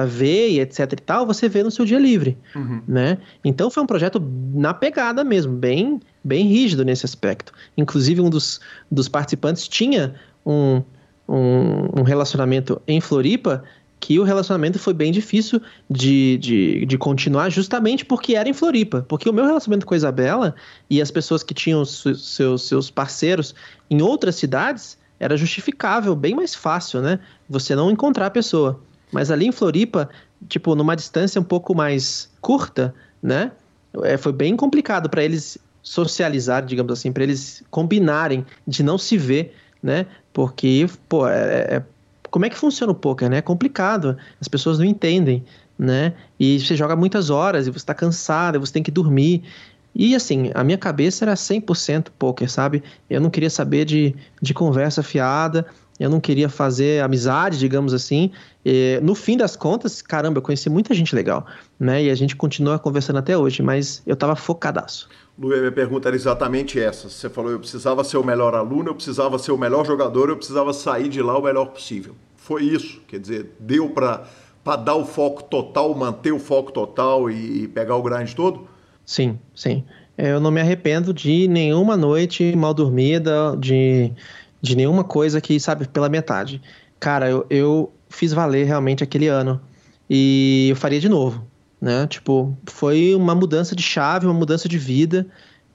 ver e etc e tal, você vê no seu dia livre, uhum. né? Então, foi um projeto na pegada mesmo, bem, bem rígido nesse aspecto. Inclusive, um dos, dos participantes tinha um, um, um relacionamento em Floripa que o relacionamento foi bem difícil de, de, de, continuar justamente porque era em Floripa. Porque o meu relacionamento com a Isabela e as pessoas que tinham seus, seus parceiros em outras cidades era justificável, bem mais fácil, né? Você não encontrar a pessoa. Mas ali em Floripa, tipo, numa distância um pouco mais curta, né? É, foi bem complicado para eles socializar, digamos assim, para eles combinarem de não se ver, né? Porque, pô, é, é, como é que funciona o poker, né? É complicado, as pessoas não entendem, né? E você joga muitas horas e você está cansado, você tem que dormir. E assim, a minha cabeça era 100% poker, sabe? Eu não queria saber de, de conversa fiada, eu não queria fazer amizade, digamos assim. E, no fim das contas, caramba, eu conheci muita gente legal, né? E a gente continua conversando até hoje, mas eu tava focadaço. Lu, minha pergunta era exatamente essa. Você falou, eu precisava ser o melhor aluno, eu precisava ser o melhor jogador, eu precisava sair de lá o melhor possível. Foi isso, quer dizer, deu para dar o foco total, manter o foco total e, e pegar o grind todo? Sim, sim. Eu não me arrependo de nenhuma noite mal dormida, de, de nenhuma coisa que, sabe, pela metade. Cara, eu, eu fiz valer realmente aquele ano. E eu faria de novo, né? Tipo, foi uma mudança de chave, uma mudança de vida.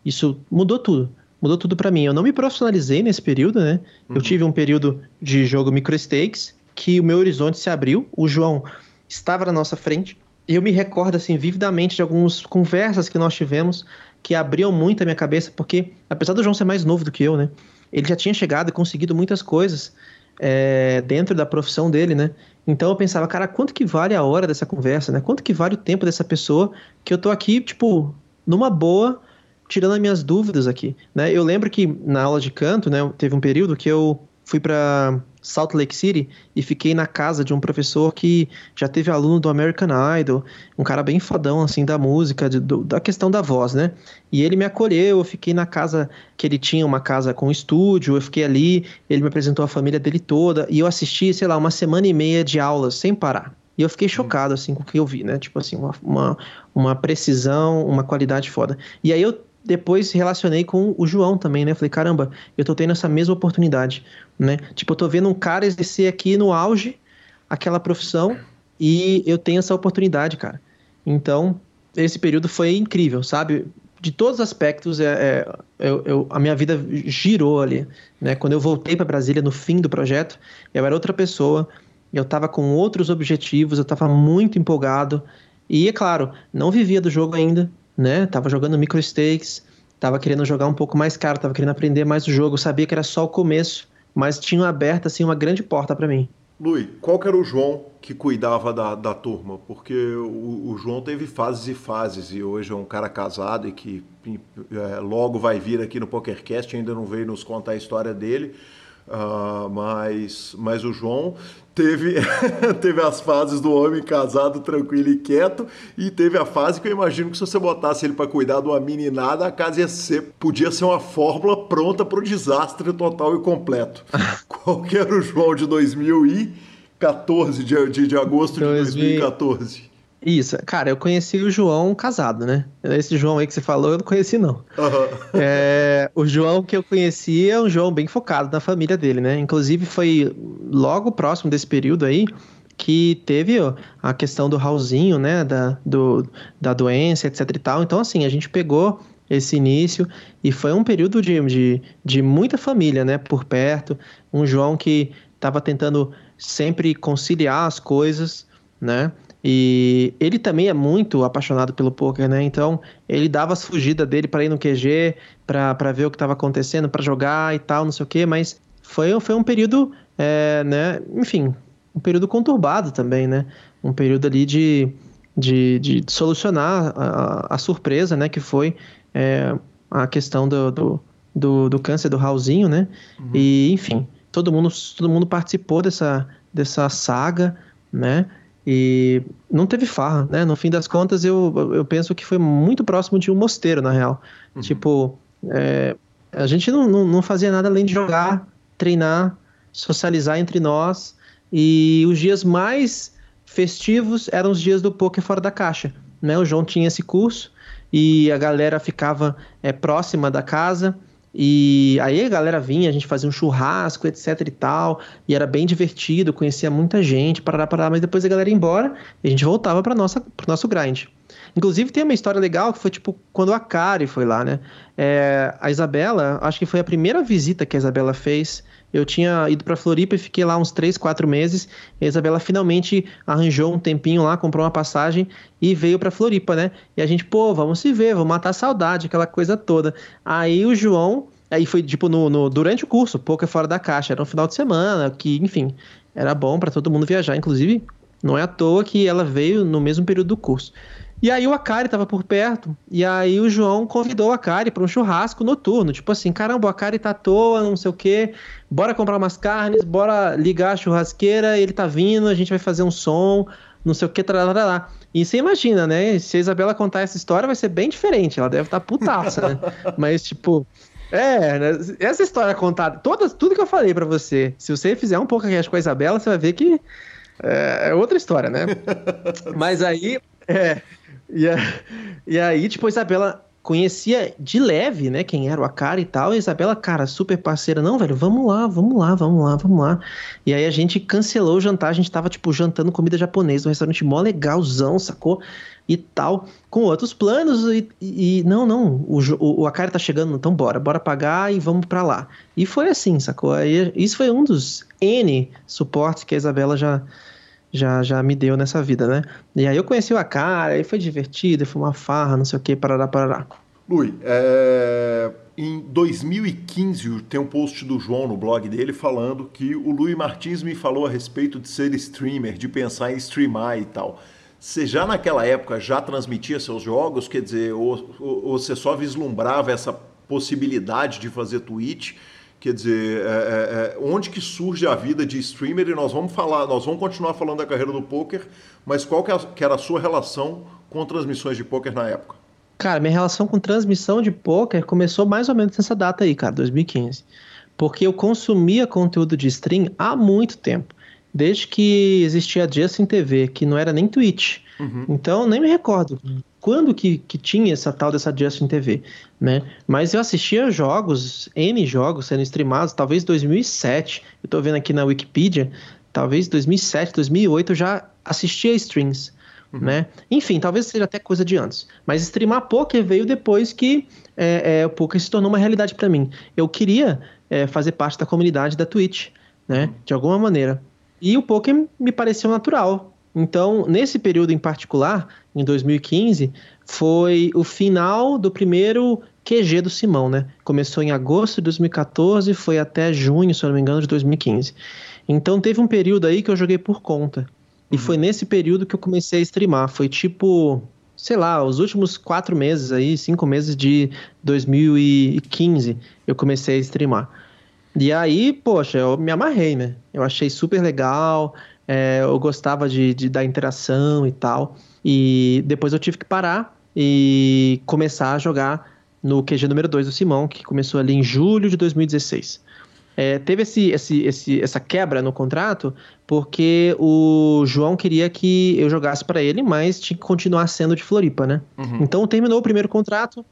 Isso mudou tudo. Mudou tudo para mim. Eu não me profissionalizei nesse período, né? Uhum. Eu tive um período de jogo micro stakes que o meu horizonte se abriu. O João estava na nossa frente eu me recordo assim vividamente de algumas conversas que nós tivemos que abriam muito a minha cabeça, porque apesar do João ser mais novo do que eu, né? Ele já tinha chegado e conseguido muitas coisas é, dentro da profissão dele, né? Então eu pensava, cara, quanto que vale a hora dessa conversa, né? Quanto que vale o tempo dessa pessoa que eu tô aqui, tipo, numa boa, tirando as minhas dúvidas aqui, né? Eu lembro que na aula de canto, né, teve um período que eu fui para Salt Lake City e fiquei na casa de um professor que já teve aluno do American Idol, um cara bem fodão assim da música, de, do, da questão da voz, né? E ele me acolheu, eu fiquei na casa que ele tinha, uma casa com estúdio, eu fiquei ali, ele me apresentou a família dele toda e eu assisti, sei lá, uma semana e meia de aulas sem parar. E eu fiquei chocado, assim, com o que eu vi, né? Tipo assim, uma, uma, uma precisão, uma qualidade foda. E aí eu depois relacionei com o João também, né? Falei, caramba, eu tô tendo essa mesma oportunidade, né? Tipo, eu tô vendo um cara exercer aqui no auge aquela profissão e eu tenho essa oportunidade, cara. Então, esse período foi incrível, sabe? De todos os aspectos, é, é eu, eu, a minha vida girou ali, né? Quando eu voltei para Brasília no fim do projeto, eu era outra pessoa, eu tava com outros objetivos, eu tava muito empolgado e, é claro, não vivia do jogo ainda, né? Tava jogando micro stakes, tava querendo jogar um pouco mais caro, tava querendo aprender mais o jogo, sabia que era só o começo, mas tinha aberto assim uma grande porta para mim. Lui, qual que era o João que cuidava da, da turma? Porque o, o, João teve fases e fases, e hoje é um cara casado e que é, logo vai vir aqui no PokerCast, ainda não veio nos contar a história dele. Uh, mas, mas o João teve, teve as fases do homem casado, tranquilo e quieto, e teve a fase que eu imagino que se você botasse ele para cuidar de uma meninada, a casa ia ser, podia ser uma fórmula pronta para o desastre total e completo. Qual que era o João de 2014, de, de, de agosto de 2014? Isso, cara, eu conheci o João casado, né? Esse João aí que você falou, eu não conheci, não. Uhum. É, o João que eu conheci é um João bem focado na família dele, né? Inclusive, foi logo próximo desse período aí que teve ó, a questão do Raulzinho, né? Da, do, da doença, etc e tal. Então, assim, a gente pegou esse início e foi um período de, de, de muita família, né? Por perto. Um João que estava tentando sempre conciliar as coisas, né? E ele também é muito apaixonado pelo poker, né? Então ele dava as fugidas dele para ir no QG, para ver o que estava acontecendo, para jogar e tal, não sei o quê, mas foi, foi um período, é, né? Enfim, um período conturbado também, né? Um período ali de, de, de solucionar a, a surpresa, né? Que foi é, a questão do, do, do, do, câncer do Raulzinho, né? Uhum. E, enfim, todo mundo, todo mundo participou dessa, dessa saga, né? E não teve farra, né? No fim das contas, eu, eu penso que foi muito próximo de um mosteiro, na real. Uhum. Tipo, é, a gente não, não, não, fazia nada além de jogar, treinar, socializar entre nós. E os dias mais festivos eram os dias do poker fora da caixa. Né? O João tinha esse curso e a galera ficava é, próxima da casa. E aí a galera vinha, a gente fazia um churrasco, etc e tal, e era bem divertido, conhecia muita gente, parará, parará, mas depois a galera ia embora e a gente voltava para nossa pro nosso grind. Inclusive tem uma história legal que foi tipo quando a Kari foi lá, né? É, a Isabela, acho que foi a primeira visita que a Isabela fez. Eu tinha ido para Floripa e fiquei lá uns 3, 4 meses. A Isabela finalmente arranjou um tempinho lá, comprou uma passagem e veio para Floripa, né? E a gente, pô, vamos se ver, vamos matar a saudade, aquela coisa toda. Aí o João, aí foi tipo no, no durante o curso, pouco fora da caixa, era um final de semana, que, enfim, era bom para todo mundo viajar, inclusive. Não é à toa que ela veio no mesmo período do curso. E aí o Akari tava por perto, e aí o João convidou o Akari para um churrasco noturno. Tipo assim, caramba, o Akari tá à toa, não sei o quê, bora comprar umas carnes, bora ligar a churrasqueira, ele tá vindo, a gente vai fazer um som, não sei o que, lá. E você imagina, né? Se a Isabela contar essa história, vai ser bem diferente. Ela deve estar tá putaça, né? Mas, tipo, é, né? essa história contada, todas, tudo que eu falei para você, se você fizer um pouco com a Isabela, você vai ver que é, é outra história, né? Mas aí, é, e, a, e aí, tipo, a Isabela conhecia de leve, né, quem era o Akari e tal, e a Isabela, cara, super parceira, não, velho, vamos lá, vamos lá, vamos lá, vamos lá. E aí a gente cancelou o jantar, a gente tava, tipo, jantando comida japonesa, um restaurante mó legalzão, sacou? E tal, com outros planos, e, e não, não, o, o, o Akari tá chegando, então bora, bora pagar e vamos para lá. E foi assim, sacou? Aí, isso foi um dos N suportes que a Isabela já já, já me deu nessa vida, né? E aí eu conheci o cara, aí foi divertido, foi uma farra, não sei o que, parará, parará. Lui, é... em 2015 tem um post do João no blog dele falando que o Lui Martins me falou a respeito de ser streamer, de pensar em streamar e tal. Você já naquela época já transmitia seus jogos? Quer dizer, ou, ou, ou você só vislumbrava essa possibilidade de fazer Twitch? Quer dizer, é, é, é, onde que surge a vida de streamer? E nós vamos falar, nós vamos continuar falando da carreira do poker, mas qual que, é que era a sua relação com transmissões de poker na época? Cara, minha relação com transmissão de poker começou mais ou menos nessa data aí, cara, 2015. Porque eu consumia conteúdo de stream há muito tempo. Desde que existia a Justin TV, que não era nem Twitch. Uhum. Então, nem me recordo quando que, que tinha essa tal dessa Justin TV, né? Mas eu assistia jogos, N jogos sendo streamados, talvez 2007. Eu tô vendo aqui na Wikipedia, talvez 2007, 2008 eu já assistia streams. Uhum. Né? Enfim, talvez seja até coisa de antes. Mas streamar poker veio depois que é, é, o poker se tornou uma realidade para mim. Eu queria é, fazer parte da comunidade da Twitch, né? Uhum. De alguma maneira. E o poker me pareceu natural. Então, nesse período em particular, em 2015, foi o final do primeiro QG do Simão, né? Começou em agosto de 2014, foi até junho, se eu não me engano, de 2015. Então teve um período aí que eu joguei por conta. E uhum. foi nesse período que eu comecei a streamar. Foi tipo, sei lá, os últimos quatro meses aí, cinco meses de 2015, eu comecei a streamar. E aí, poxa, eu me amarrei, né? Eu achei super legal, é, eu gostava de, de, da interação e tal. E depois eu tive que parar e começar a jogar no QG número 2 do Simão, que começou ali em julho de 2016. É, teve esse, esse, esse, essa quebra no contrato porque o João queria que eu jogasse para ele, mas tinha que continuar sendo de Floripa, né? Uhum. Então terminou o primeiro contrato,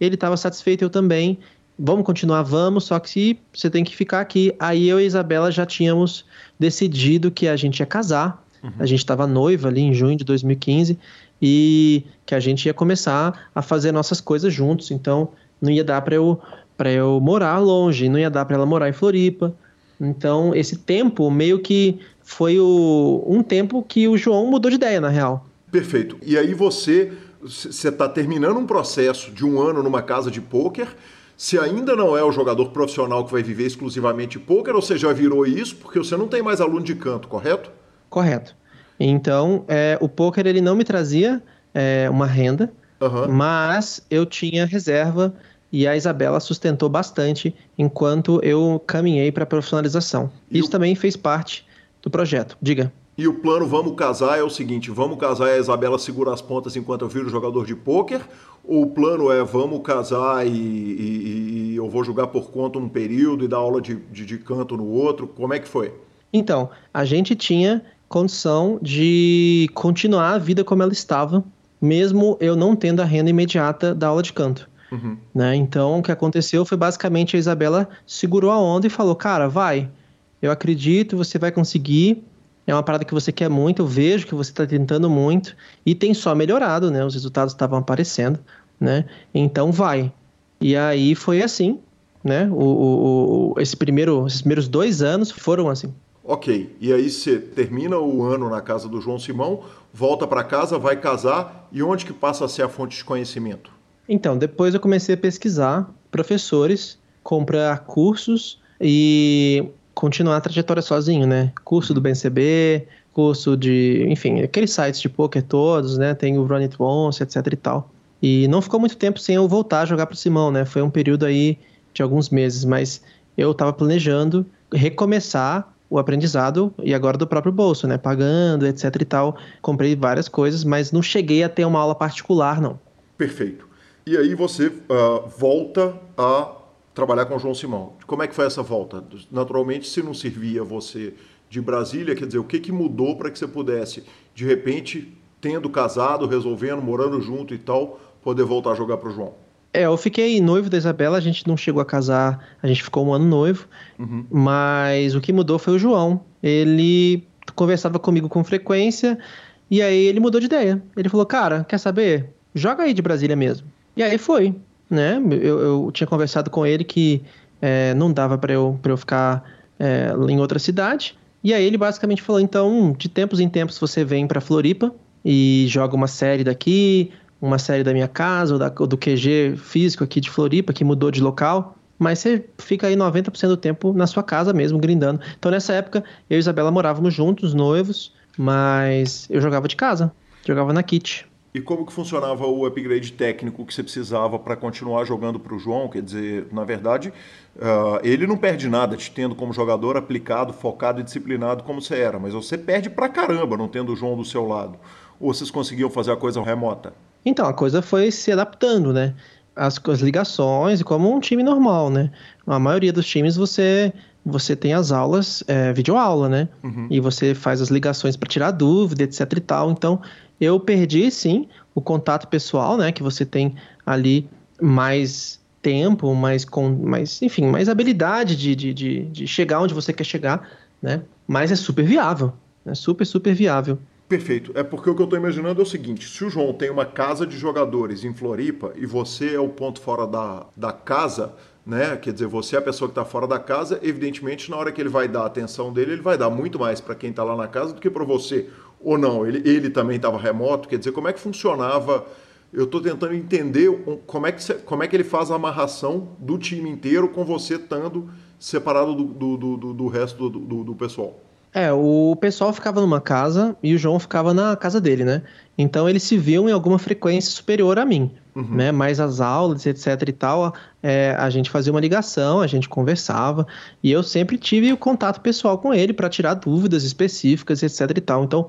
ele estava satisfeito, eu também. Vamos continuar, vamos, só que você tem que ficar aqui. Aí eu e a Isabela já tínhamos decidido que a gente ia casar. Uhum. A gente estava noiva ali em junho de 2015 e que a gente ia começar a fazer nossas coisas juntos. Então não ia dar para eu para eu morar longe, não ia dar para ela morar em Floripa. Então esse tempo meio que foi o, um tempo que o João mudou de ideia na real. Perfeito. E aí você você está terminando um processo de um ano numa casa de pôquer se ainda não é o jogador profissional que vai viver exclusivamente poker, ou você já virou isso, porque você não tem mais aluno de canto, correto? Correto. Então, é, o poker ele não me trazia é, uma renda, uhum. mas eu tinha reserva e a Isabela sustentou bastante enquanto eu caminhei para a profissionalização. E Isso o... também fez parte do projeto. Diga. E o plano Vamos Casar é o seguinte: vamos casar e a Isabela segura as pontas enquanto eu viro jogador de pôquer? Ou o plano é vamos casar e, e, e, eu vou jogar por conta um período e dar aula de, de, de canto no outro? Como é que foi? Então, a gente tinha condição de continuar a vida como ela estava, mesmo eu não tendo a renda imediata da aula de canto. Uhum. Né? Então, o que aconteceu foi basicamente a Isabela segurou a onda e falou: Cara, vai, eu acredito, você vai conseguir é uma parada que você quer muito, eu vejo que você está tentando muito e tem só melhorado, né? Os resultados estavam aparecendo, né? Então vai. E aí foi assim, né? O, o, o, esse primeiro, esses primeiros dois anos foram assim. Ok. E aí você termina o ano na casa do João Simão, volta para casa, vai casar e onde que passa a ser a fonte de conhecimento? Então, depois eu comecei a pesquisar professores, comprar cursos e continuar a trajetória sozinho, né? Curso do BNCB, curso de, enfim, aqueles sites de poker todos, né? Tem o Run It Once, etc e tal. E não ficou muito tempo sem eu voltar a jogar pro Simão, né? Foi um período aí de alguns meses, mas eu estava planejando recomeçar o aprendizado e agora do próprio bolso, né? Pagando, etc e tal. Comprei várias coisas, mas não cheguei a ter uma aula particular, não. Perfeito. E aí você uh, volta a trabalhar com o João Simão. Como é que foi essa volta? Naturalmente, se não servia você de Brasília, quer dizer, o que, que mudou para que você pudesse, de repente, tendo casado, resolvendo, morando junto e tal, poder voltar a jogar para o João? É, eu fiquei noivo da Isabela, a gente não chegou a casar, a gente ficou um ano noivo, uhum. mas o que mudou foi o João. Ele conversava comigo com frequência e aí ele mudou de ideia. Ele falou, cara, quer saber? Joga aí de Brasília mesmo. E aí foi né? Eu, eu tinha conversado com ele que é, não dava para eu, eu ficar é, em outra cidade. E aí ele basicamente falou: então, de tempos em tempos você vem para Floripa e joga uma série daqui, uma série da minha casa, ou, da, ou do QG físico aqui de Floripa, que mudou de local. Mas você fica aí 90% do tempo na sua casa mesmo, grindando. Então nessa época, eu e Isabela morávamos juntos, noivos, mas eu jogava de casa, jogava na kit. E como que funcionava o upgrade técnico que você precisava para continuar jogando para o João? Quer dizer, na verdade, uh, ele não perde nada te tendo como jogador aplicado, focado e disciplinado como você era, mas você perde pra caramba não tendo o João do seu lado. Ou vocês conseguiam fazer a coisa remota? Então, a coisa foi se adaptando, né? As, as ligações, como um time normal, né? A maioria dos times você você tem as aulas, é, videoaula, né? Uhum. E você faz as ligações para tirar dúvida, etc e tal. Então, eu perdi, sim, o contato pessoal, né? Que você tem ali mais tempo, mais, com, mais enfim, mais habilidade de, de, de, de chegar onde você quer chegar, né? Mas é super viável, é super, super viável. Perfeito. É porque o que eu estou imaginando é o seguinte: se o João tem uma casa de jogadores em Floripa e você é o ponto fora da, da casa, né? Quer dizer, você é a pessoa que está fora da casa, evidentemente, na hora que ele vai dar a atenção dele, ele vai dar muito mais para quem está lá na casa do que para você. Ou não, ele, ele também estava remoto, quer dizer, como é que funcionava? Eu estou tentando entender como é, que, como é que ele faz a amarração do time inteiro com você estando separado do, do, do, do resto do, do, do pessoal. É, o pessoal ficava numa casa e o João ficava na casa dele, né? Então eles se viam em alguma frequência superior a mim, uhum. né? Mas as aulas, etc e tal, é, a gente fazia uma ligação, a gente conversava e eu sempre tive o contato pessoal com ele para tirar dúvidas específicas, etc e tal. Então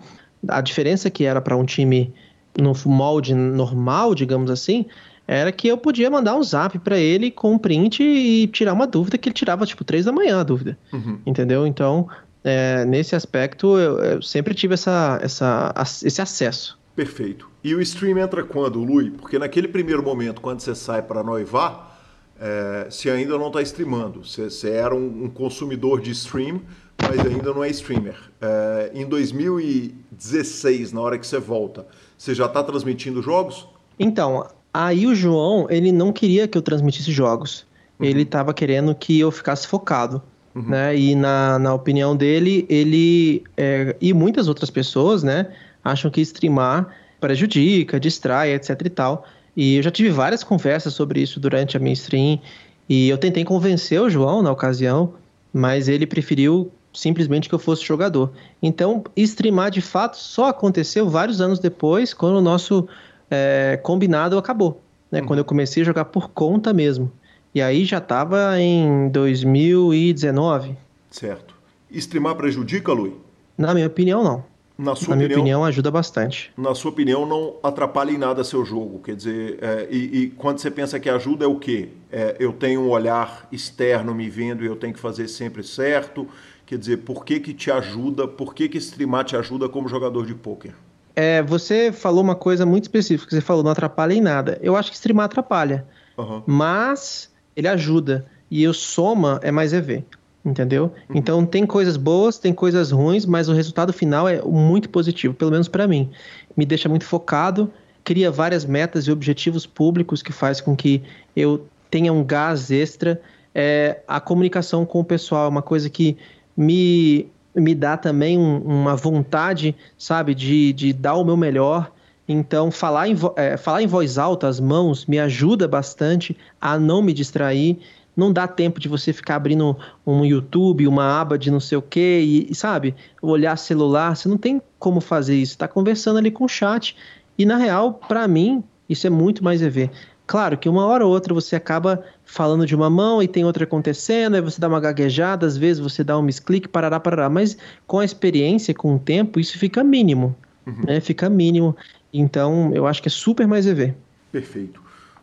a diferença que era para um time no molde normal, digamos assim, era que eu podia mandar um zap para ele com um print e tirar uma dúvida que ele tirava tipo três da manhã a dúvida, uhum. entendeu? Então é, nesse aspecto, eu, eu, sempre tive essa, essa, esse acesso. Perfeito. E o stream entra quando, Lui? Porque naquele primeiro momento, quando você sai para noivar, é, você ainda não está streamando. Você, você era um, um, consumidor de stream, mas ainda não é streamer. É, em 2016, na hora que você volta, você já está transmitindo jogos? Então, aí o João, ele não queria que eu transmitisse jogos. Uhum. Ele estava querendo que eu ficasse focado. Uhum. Né? E na, na opinião dele, ele é, e muitas outras pessoas, né, acham que streamar prejudica, distrai, etc e tal. E eu já tive várias conversas sobre isso durante a minha stream e eu tentei convencer o João na ocasião, mas ele preferiu simplesmente que eu fosse jogador. Então, streamar de fato só aconteceu vários anos depois, quando o nosso é, combinado acabou. Né? Uhum. Quando eu comecei a jogar por conta mesmo. E aí já estava em 2019. Certo. Streamar prejudica, Lui? Na minha opinião, não. Na sua Na opinião, minha opinião, ajuda bastante. Na sua opinião, não atrapalha em nada seu jogo. Quer dizer, é, e, e, quando você pensa que ajuda, é o quê? É, eu tenho um olhar externo me vendo e eu tenho que fazer sempre certo. Quer dizer, por que, que te ajuda? Por que, que streamar te ajuda como jogador de pôquer? É, você falou uma coisa muito específica. Você falou não atrapalha em nada. Eu acho que streamar atrapalha. Uhum. Mas ele ajuda. E o soma é mais EV. Entendeu? Uhum. Então tem coisas boas, tem coisas ruins, mas o resultado final é muito positivo, pelo menos para mim. Me deixa muito focado, cria várias metas e objetivos públicos que faz com que eu tenha um gás extra. É, a comunicação com o pessoal é uma coisa que me, me dá também um, uma vontade, sabe, de, de dar o meu melhor então, falar em, é, falar em voz alta, as mãos, me ajuda bastante a não me distrair. Não dá tempo de você ficar abrindo um YouTube, uma aba de não sei o quê, e, sabe, olhar celular. Você não tem como fazer isso. Está conversando ali com o chat. E, na real, para mim, isso é muito mais EV. Claro que uma hora ou outra você acaba falando de uma mão e tem outra acontecendo, aí você dá uma gaguejada, às vezes você dá um misclick, parará, parará. Mas com a experiência, com o tempo, isso fica mínimo. Uhum. Né? Fica mínimo. Então, eu acho que é super mais EV. Perfeito.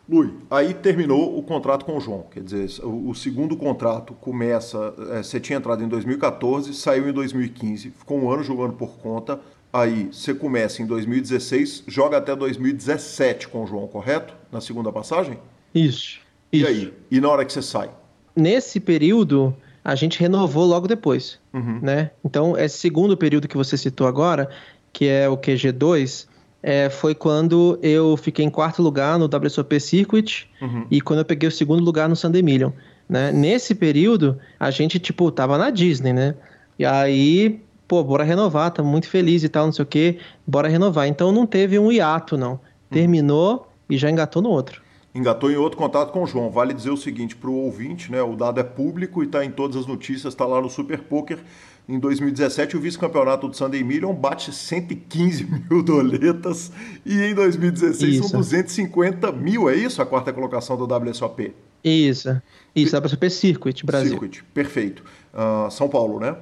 Lui, aí terminou o contrato com o João. Quer dizer, o, o segundo contrato começa. É, você tinha entrado em 2014, saiu em 2015, ficou um ano jogando por conta. Aí você começa em 2016, joga até 2017 com o João, correto? Na segunda passagem? Isso. E isso. aí? E na hora que você sai? Nesse período, a gente renovou logo depois. Uhum. Né? Então, esse segundo período que você citou agora, que é o QG2, é, foi quando eu fiquei em quarto lugar no WSOP Circuit uhum. e quando eu peguei o segundo lugar no Sandemillion. Né? Nesse período, a gente, tipo, tava na Disney, né? E aí, pô, bora renovar, estamos muito felizes e tal, não sei o quê, bora renovar. Então não teve um hiato, não. Terminou e já engatou no outro. Engatou em outro contato com o João. Vale dizer o seguinte para o ouvinte, né? O dado é público e está em todas as notícias, está lá no Super Poker. Em 2017, o vice-campeonato do Sunday Million bate 115 mil doletas e em 2016 isso. são 250 mil, é isso? A quarta colocação do WSOP? Isso, isso, WSOP Circuit, Brasil. Circuit, perfeito. Uh, São Paulo, né?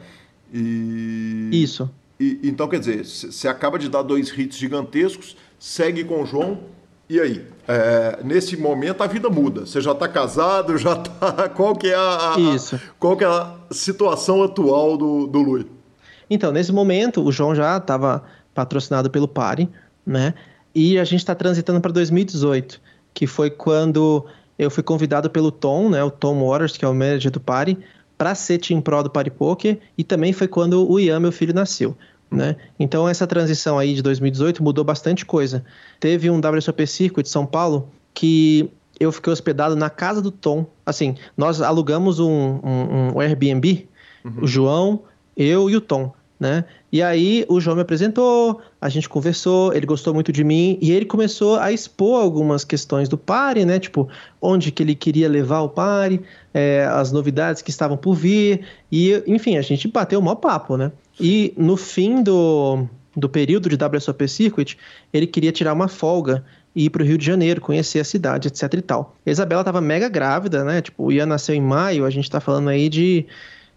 E... Isso. E, então, quer dizer, você acaba de dar dois hits gigantescos, segue com o João, e aí? É, nesse momento a vida muda. Você já está casado, já está. Qual que é a, a, Isso. qual que é a situação atual do, do Lui? Então, nesse momento, o João já estava patrocinado pelo Pari, né? E a gente está transitando para 2018, que foi quando eu fui convidado pelo Tom, né? O Tom Waters, que é o manager do Pari, para ser Team Pro do Pari Poker, e também foi quando o Ian, meu filho, nasceu. Né? Então essa transição aí de 2018 mudou bastante coisa. Teve um WSOP Circuit de São Paulo que eu fiquei hospedado na casa do Tom. Assim, nós alugamos um, um, um Airbnb, uhum. o João, eu e o Tom né? E aí o João me apresentou, a gente conversou, ele gostou muito de mim e ele começou a expor algumas questões do pare, né? Tipo, onde que ele queria levar o pare, é, as novidades que estavam por vir e, enfim, a gente bateu o maior papo, né? E no fim do, do período de WSOP Circuit, ele queria tirar uma folga e ir para o Rio de Janeiro, conhecer a cidade, etc e tal. A Isabela estava mega grávida, né? Tipo, o Ian nasceu em maio, a gente está falando aí de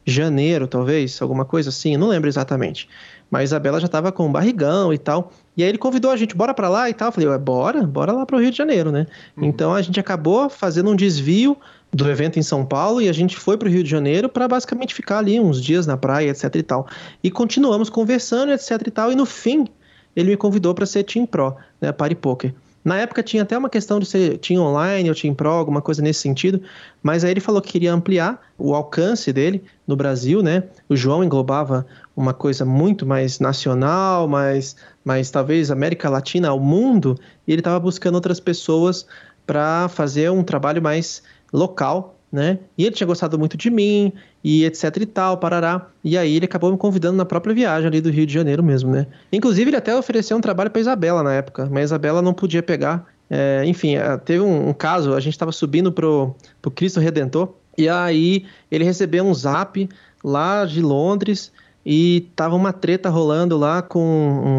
janeiro, talvez, alguma coisa assim, não lembro exatamente. Mas a Isabela já estava com um barrigão e tal. E aí ele convidou a gente, bora para lá e tal. Eu falei, ué, bora, bora lá para o Rio de Janeiro, né? Uhum. Então a gente acabou fazendo um desvio do evento em São Paulo e a gente foi para o Rio de Janeiro para basicamente ficar ali uns dias na praia, etc e tal. E continuamos conversando, etc e tal. E no fim, ele me convidou para ser Team Pro, né, Party Poker. Na época tinha até uma questão de ser Team Online ou Team Pro, alguma coisa nesse sentido, mas aí ele falou que queria ampliar o alcance dele no Brasil, né? O João englobava uma coisa muito mais nacional, mais, mais talvez América Latina, ao mundo, e ele estava buscando outras pessoas para fazer um trabalho mais local né? E ele tinha gostado muito de mim, e etc e tal, parará. E aí ele acabou me convidando na própria viagem ali do Rio de Janeiro mesmo, né? Inclusive ele até ofereceu um trabalho para Isabela na época, mas Isabela não podia pegar. É, enfim, é, teve um, um, caso, a gente estava subindo pro, pro Cristo Redentor, e aí ele recebeu um zap lá de Londres e tava uma treta rolando lá com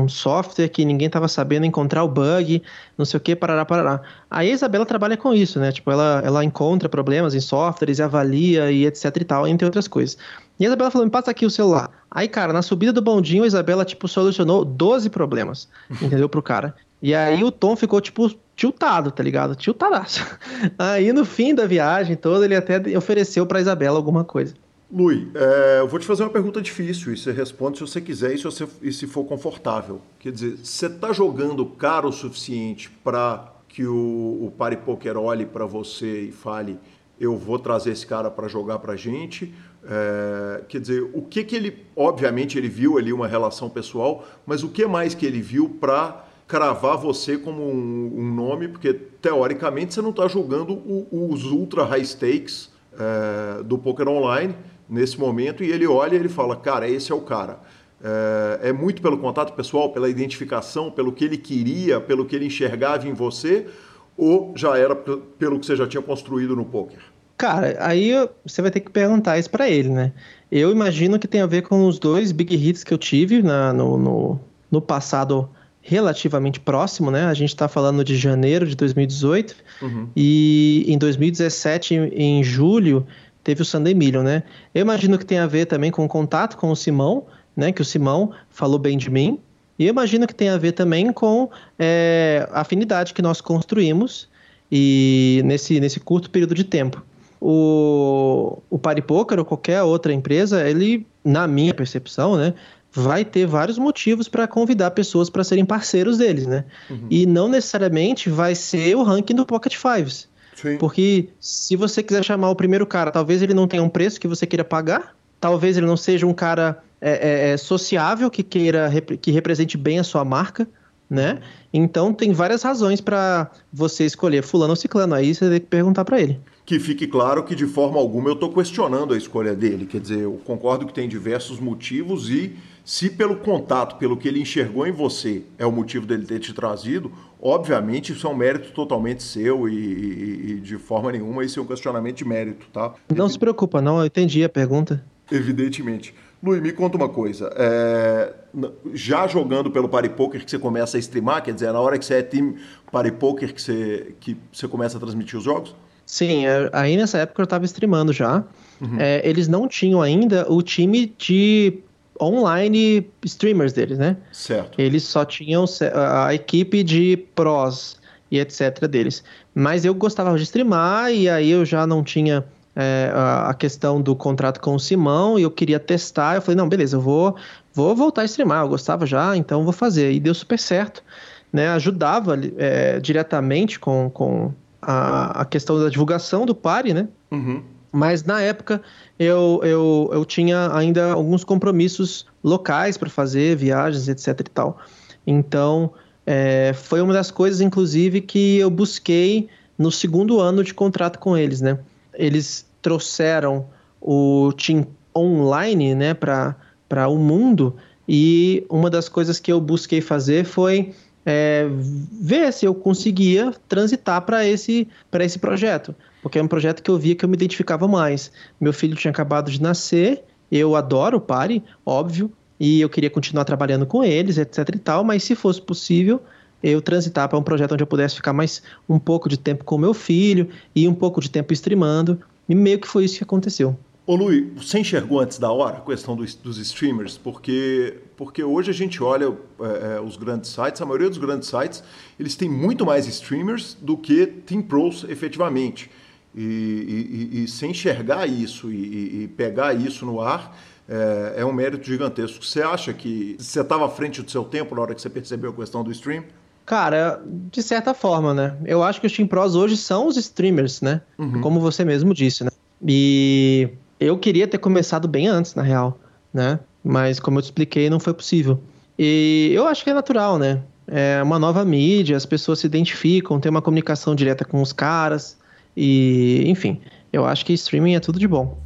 um software que ninguém tava sabendo encontrar o bug, não sei o que, parará, parará. Aí a Isabela trabalha com isso, né? Tipo, ela, ela encontra problemas em softwares e avalia e etc e tal, entre outras coisas. E a Isabela falou, me passa aqui o celular. Aí, cara, na subida do bondinho, a Isabela, tipo, solucionou 12 problemas, entendeu, pro cara. E aí o Tom ficou, tipo, tiltado, tá ligado? Tiltadaço. Aí, no fim da viagem toda, ele até ofereceu pra Isabela alguma coisa. Lui, é, eu vou te fazer uma pergunta difícil e você responde se você quiser e se, você, e se for confortável. Quer dizer, você está jogando caro o suficiente para que o, o Pari Poker olhe para você e fale eu vou trazer esse cara para jogar para gente? É, quer dizer, o que, que ele... Obviamente ele viu ali uma relação pessoal, mas o que mais que ele viu para cravar você como um, um, nome? Porque, teoricamente, você não está jogando o, os ultra high stakes é, do poker online nesse momento e ele olha e ele fala, cara, esse é o cara. É, é, muito pelo contato pessoal, pela identificação, pelo que ele queria, pelo que ele enxergava em você, ou já era pelo que você já tinha construído no poker? Cara, aí você vai ter que perguntar isso para ele, né? Eu imagino que tem a ver com os dois big hits que eu tive na, no, no, no passado relativamente próximo, né? A gente está falando de janeiro de 2018 uhum. e em 2017, em julho, teve o Sunday Million, né? Eu imagino que tem a ver também com o contato com o Simão, né? Que o Simão falou bem de mim. E eu imagino que tem a ver também com é, a afinidade que nós construímos e nesse, nesse curto período de tempo. O, o Paripoker ou qualquer outra empresa, ele, na minha percepção, né, vai ter vários motivos para convidar pessoas para serem parceiros deles, né? Uhum. E não necessariamente vai ser o ranking do Pocket Fives. Sim. Porque se você quiser chamar o primeiro cara, talvez ele não tenha um preço que você queira pagar, talvez ele não seja um cara é, é, é sociável que queira que represente bem a sua marca, né? Então tem várias razões para você escolher fulano ou ciclano. Aí você tem que perguntar para ele. Que fique claro que de forma alguma eu estou questionando a escolha dele. Quer dizer, eu concordo que tem diversos motivos e se pelo contato, pelo que ele enxergou em você, é o motivo dele ter te trazido, obviamente isso é um mérito totalmente seu e, e, e de forma nenhuma isso é um questionamento de mérito, tá? Não se preocupa, não, eu entendi a pergunta. Evidentemente. Luiz, me conta uma coisa. É, já jogando pelo Party Poker que você começa a streamar, quer dizer, na hora que você é time Party Poker que você, que você começa a transmitir os jogos? Sim, é, aí nessa época eu estava streamando já. Uhum. É, eles não tinham ainda o time de online streamers deles, né? Certo. Eles só tinham a equipe de pros e etc deles. Mas eu gostava de streamar e aí eu já não tinha é, a questão do contrato com o Simão e eu queria testar. Eu falei, não, beleza, eu vou, vou voltar a streamar. Eu gostava já, então vou fazer. E deu super certo. Né? Ajudava é, diretamente com, com a, a questão da divulgação do pare, né? Uhum. Mas na época eu, eu, eu tinha ainda alguns compromissos locais para fazer, viagens, etc e tal. Então, é, foi uma das coisas, inclusive, que eu busquei no segundo ano de contrato com eles, né? Eles trouxeram o Team Online, né, para o mundo e uma das coisas que eu busquei fazer foi é, ver se eu conseguia transitar para esse, esse projeto, porque é um projeto que eu via que eu me identificava mais. Meu filho tinha acabado de nascer, eu adoro o Pare, óbvio, e eu queria continuar trabalhando com eles, etc e tal, mas se fosse possível, eu transitar para um projeto onde eu pudesse ficar mais um pouco de tempo com meu filho e um pouco de tempo streamando, e meio que foi isso que aconteceu. Ô Luiz, você enxergou antes da hora a questão dos, dos streamers? Porque, porque hoje a gente olha é, é, os grandes sites, a maioria dos grandes sites, eles têm muito mais streamers do que Team Pros efetivamente. E, e, e, sem enxergar isso e, e, pegar isso no ar é, é, um mérito gigantesco. Você acha que você estava à frente do seu tempo na hora que você percebeu a questão do stream? Cara, de certa forma, né? Eu acho que os Team Pros hoje são os streamers, né? Uhum. Como você mesmo disse, né? E eu queria ter começado bem antes, na real, né? Mas como eu te expliquei, não foi possível. E eu acho que é natural, né? É uma nova mídia, as pessoas se identificam, tem uma comunicação direta com os caras. E, enfim, eu acho que streaming é tudo de bom.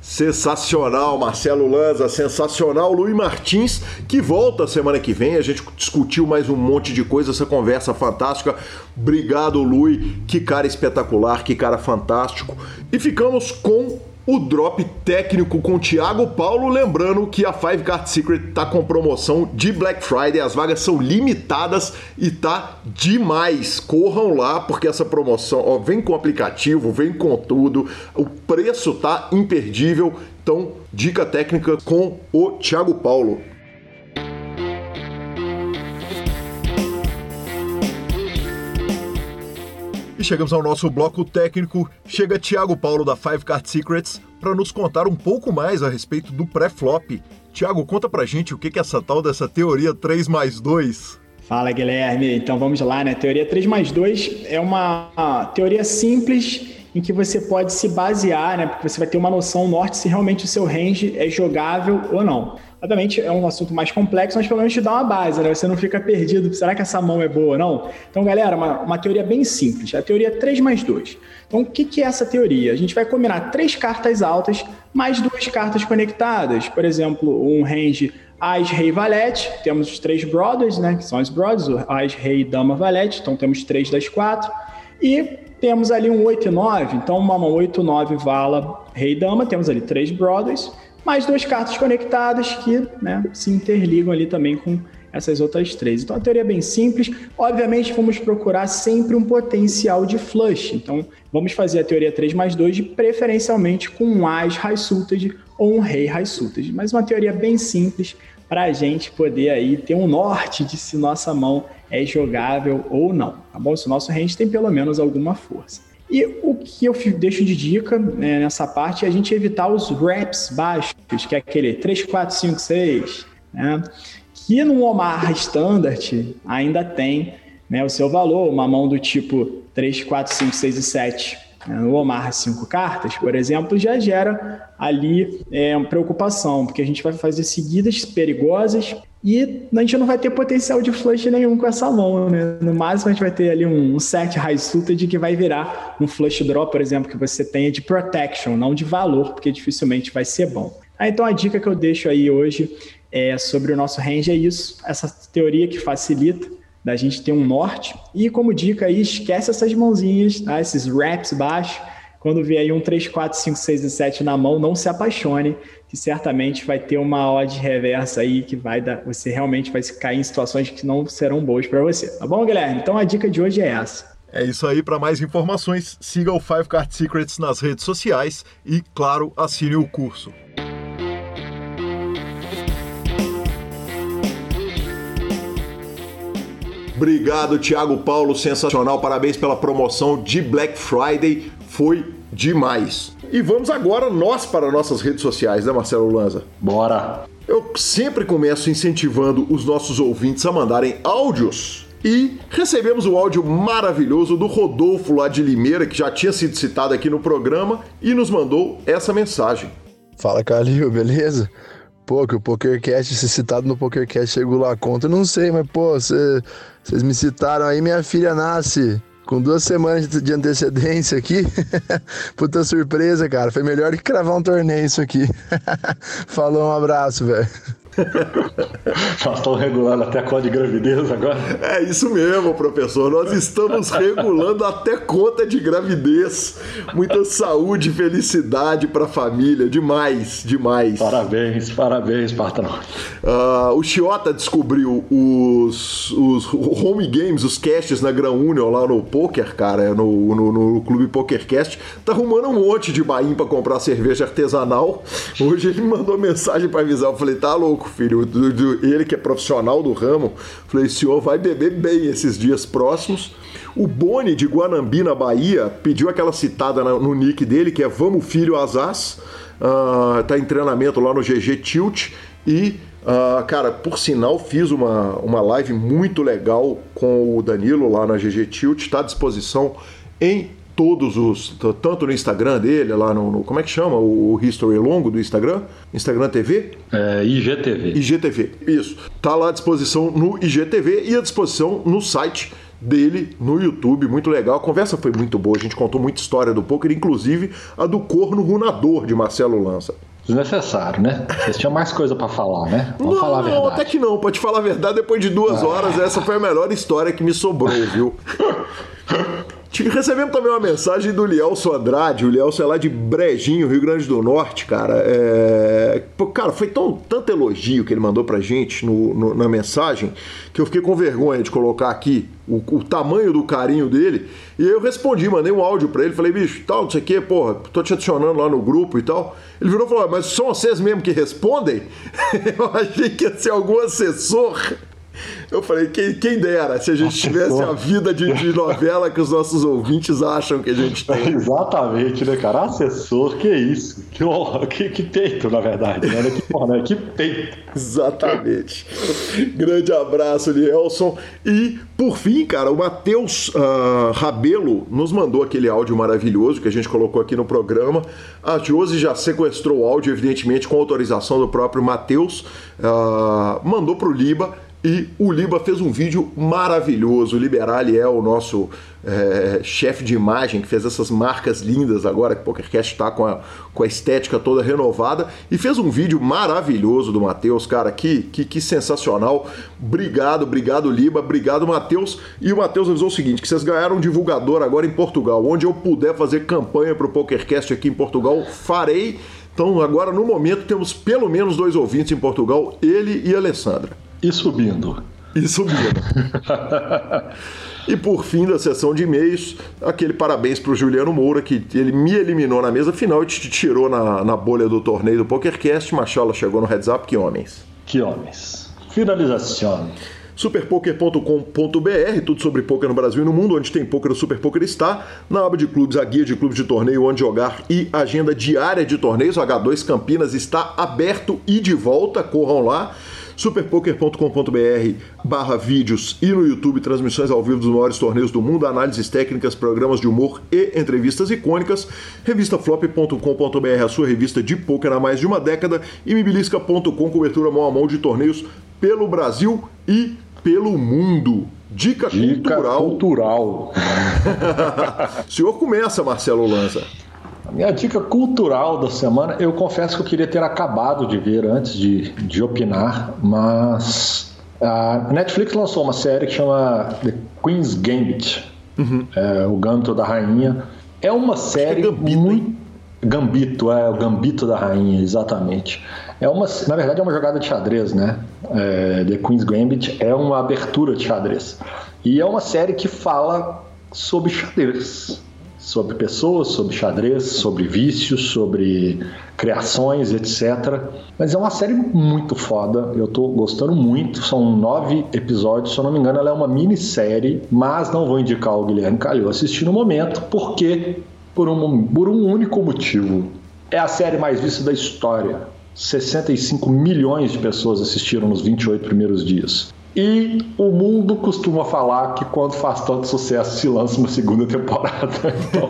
Sensacional, Marcelo Lanza, sensacional. Luiz Martins, que volta semana que vem. A gente discutiu mais um monte de coisa, essa conversa fantástica. Obrigado, Luiz. Que cara espetacular, que cara fantástico. E ficamos com o drop técnico com o Thiago Paulo, lembrando que a Five Card Secret tá com promoção de Black Friday, as vagas são limitadas e tá demais. Corram lá porque essa promoção, ó, vem com aplicativo, vem com tudo. O preço tá imperdível. Então, dica técnica com o Thiago Paulo. E chegamos ao nosso bloco técnico. Chega Thiago Paulo da Five Card Secrets para nos contar um pouco mais a respeito do pré-flop. Thiago, conta pra gente o que é essa tal dessa teoria 3 mais 2. Fala Guilherme, então vamos lá, né? Teoria 3 mais 2 é uma teoria simples em que você pode se basear, né? Porque você vai ter uma noção norte se realmente o seu range é jogável ou não. Obviamente é um assunto mais complexo, mas pelo menos te dá uma base, né? Você não fica perdido, será que essa mão é boa ou não? Então, galera, uma, uma teoria bem simples, a teoria 3 mais 2. Então, o que, que é essa teoria? A gente vai combinar três cartas altas mais duas cartas conectadas. Por exemplo, um range Ás, Rei, Valete. Temos os três Brothers, né? Que são as Brothers, Ás, Rei, Dama, Valete. Então, temos três das quatro. E temos ali um 8 e 9. Então, uma mão 8, 9, Vala, Rei, Dama. Temos ali três Brothers mais duas cartas conectadas que né, se interligam ali também com essas outras três. Então a teoria é bem simples. Obviamente, vamos procurar sempre um potencial de flush. Então, vamos fazer a teoria 3 mais 2, preferencialmente com um As High Suited ou um Rei High Suited. Mas uma teoria bem simples para a gente poder aí ter um norte de se nossa mão é jogável ou não, tá bom? Se o nosso range tem pelo menos alguma força. E o que eu deixo de dica né, nessa parte é a gente evitar os reps baixos, que é aquele 3, 4, 5, 6, né? que no Omar Standard ainda tem né, o seu valor, uma mão do tipo 3, 4, 5, 6 e 7 né, no Omar cinco cartas, por exemplo, já gera ali é, preocupação, porque a gente vai fazer seguidas perigosas e a gente não vai ter potencial de flush nenhum com essa mão, né? No máximo a gente vai ter ali um, set high suited que vai virar um flush draw, por exemplo, que você tenha de protection, não de valor, porque dificilmente vai ser bom. Ah, então a dica que eu deixo aí hoje é sobre o nosso range é isso, essa teoria que facilita da gente ter um norte. E como dica aí, esquece essas mãozinhas, tá? esses wraps baixos. Quando vier aí um 3, 4, 5, 6 e 7 na mão, não se apaixone, que certamente vai ter uma odd reversa aí que vai dar, você realmente vai cair em situações que não serão boas para você. Tá bom, Guilherme? Então a dica de hoje é essa. É isso aí, para mais informações, siga o Five Card Secrets nas redes sociais e, claro, assine o curso. Obrigado, Thiago Paulo, sensacional. Parabéns pela promoção de Black Friday, foi demais. E vamos agora nós para nossas redes sociais, né, Marcelo Lanza? Bora! Eu sempre começo incentivando os nossos ouvintes a mandarem áudios. E recebemos o áudio maravilhoso do Rodolfo lá de Limeira, que já tinha sido citado aqui no programa, e nos mandou essa mensagem. Fala, Calil, beleza? Pô, que o PokerCast, ser citado no PokerCast chegou lá contra, não sei, mas pô, vocês me citaram aí, minha filha nasce com duas semanas de antecedência aqui. Puta surpresa, cara. Foi melhor que cravar um torneio isso aqui. Falou, um abraço, velho. Nós estamos regulando até a conta de gravidez agora? É isso mesmo, professor. Nós estamos regulando até conta de gravidez. Muita saúde e felicidade para a família. Demais, demais. Parabéns, parabéns, patrão. Uh, o Chiota descobriu os, os home games, os casts na Gran Union lá no Poker, cara, no, no, no Clube PokerCast. Tá arrumando um monte de bain para comprar cerveja artesanal. Hoje ele mandou mensagem para avisar. Eu falei, tá louco, filho. Do, do, ele que é profissional do ramo. Falei, senhor vai beber bem esses dias próximos. O Boni de Guanambi, na Bahia, pediu aquela citada no nick dele, que é Vamos Filho Azaz. Uh, tá em treinamento lá no GG Tilt. E, uh, cara, por sinal, fiz uma, uma live muito legal com o Danilo lá na GG Tilt. Está à disposição em todos os. Tanto no Instagram dele, lá no. no como é que chama? O History Longo do Instagram? Instagram TV? É, IGTV. IGTV, isso. Tá lá à disposição no IGTV e à disposição no site dele no YouTube, muito legal. A conversa foi muito boa, a gente contou muita história do poker, inclusive a do corno runador de Marcelo Lança. Desnecessário, né? Vocês tinham mais coisa para falar, né? Vamos não, falar a verdade. Não, até que não. Pode falar a verdade, depois de duas ah. horas, essa foi a melhor história que me sobrou, viu? Recebemos também uma mensagem do Lielso Andrade. O Lielso é lá de Brejinho, Rio Grande do Norte, cara. É... Cara, foi tão, tanto elogio que ele mandou pra gente no, no, na mensagem que eu fiquei com vergonha de colocar aqui o, o, tamanho do carinho dele. E eu respondi, mandei um áudio pra ele. Falei, bicho, tal, não sei o que, porra, tô te adicionando lá no grupo e tal. Ele virou e falou, mas são vocês mesmo que respondem? eu achei que ia ser algum assessor. Eu falei, quem, quem dera se a gente tivesse a vida de, de, novela que os nossos ouvintes acham que a gente tem. Exatamente, né, cara? Assessor, que isso? Que que, que peito, na verdade. Né? Que, porra, né? que peito. Exatamente. Grande abraço, Lielson. E, por fim, cara, o Matheus uh, Rabelo nos mandou aquele áudio maravilhoso que a gente colocou aqui no programa. A Josi já sequestrou o áudio, evidentemente, com autorização do próprio Matheus. Uh, mandou pro Liba e o Liba fez um vídeo maravilhoso. O Liberali é o nosso é, chefe de imagem que fez essas marcas lindas agora que o PokerCast está com a, com a estética toda renovada. E fez um vídeo maravilhoso do Matheus, cara. Que, que, que sensacional. Obrigado, obrigado, Liba. Obrigado, Matheus. E o Matheus avisou o seguinte: que vocês ganharam um divulgador agora em Portugal. Onde eu puder fazer campanha para o PokerCast aqui em Portugal, farei. Então, agora no momento, temos pelo menos dois ouvintes em Portugal, ele e a Alessandra. E subindo. E subindo. e por fim da sessão de e-mails, aquele parabéns para o Juliano Moura, que ele me eliminou na mesa final e te tirou na, na bolha do torneio do PokerCast. Machala chegou no heads up. Que homens. Que homens. Finalização superpoker.com.br, tudo sobre poker no Brasil e no mundo, onde tem poker, o Super Poker está. Na aba de clubes, a guia de clubes de torneio, onde jogar e agenda diária de torneios. O H2 Campinas está aberto e de volta, corram lá superpoker.com.br barra vídeos e no YouTube transmissões ao vivo dos maiores torneios do mundo, análises técnicas, programas de humor e entrevistas icônicas, revistaflop.com.br, a sua revista de poker há mais de uma década, e mibilisca.com, cobertura mão a mão de torneios pelo Brasil e pelo mundo. Dica, Dica cultural. cultural. o senhor começa, Marcelo Lanza. A minha dica cultural da semana, eu confesso que eu queria ter acabado de ver antes de, de opinar, mas a Netflix lançou uma série que chama The Queen's Gambit, uhum. é, o Gambito da Rainha. É uma série é Gambito, muito... Gambito, é o Gambito da Rainha, exatamente. É uma, na verdade, é uma jogada de xadrez, né? É, The Queen's Gambit é uma abertura de xadrez. E é uma série que fala sobre xadrez sobre pessoas, sobre xadrez, sobre vícios, sobre criações, etc. Mas é uma série muito foda, eu tô gostando muito. São nove episódios, se eu não me engano, ela é uma minissérie, mas não vou indicar o Guilherme Calil assistir no momento, porque por um, por um único motivo. É a série mais vista da história. 65 milhões de pessoas assistiram nos 28 primeiros dias. E o mundo costuma falar que quando faz tanto sucesso se lança uma segunda temporada. Então,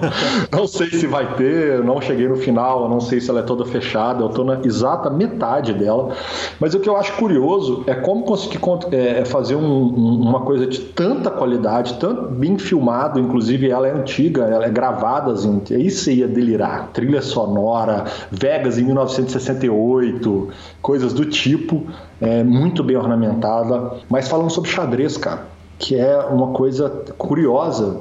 não sei se vai ter, não cheguei no final, não sei se ela é toda fechada, eu estou na exata metade dela. Mas o que eu acho curioso é como conseguir é, é fazer um, uma coisa de tanta qualidade, tanto bem filmado, inclusive ela é antiga, ela é gravada, assim, isso ia delirar. Trilha sonora, Vegas em 1968, coisas do tipo é, muito bem ornamentada, mas falando sobre xadrez, cara, que é uma coisa curiosa,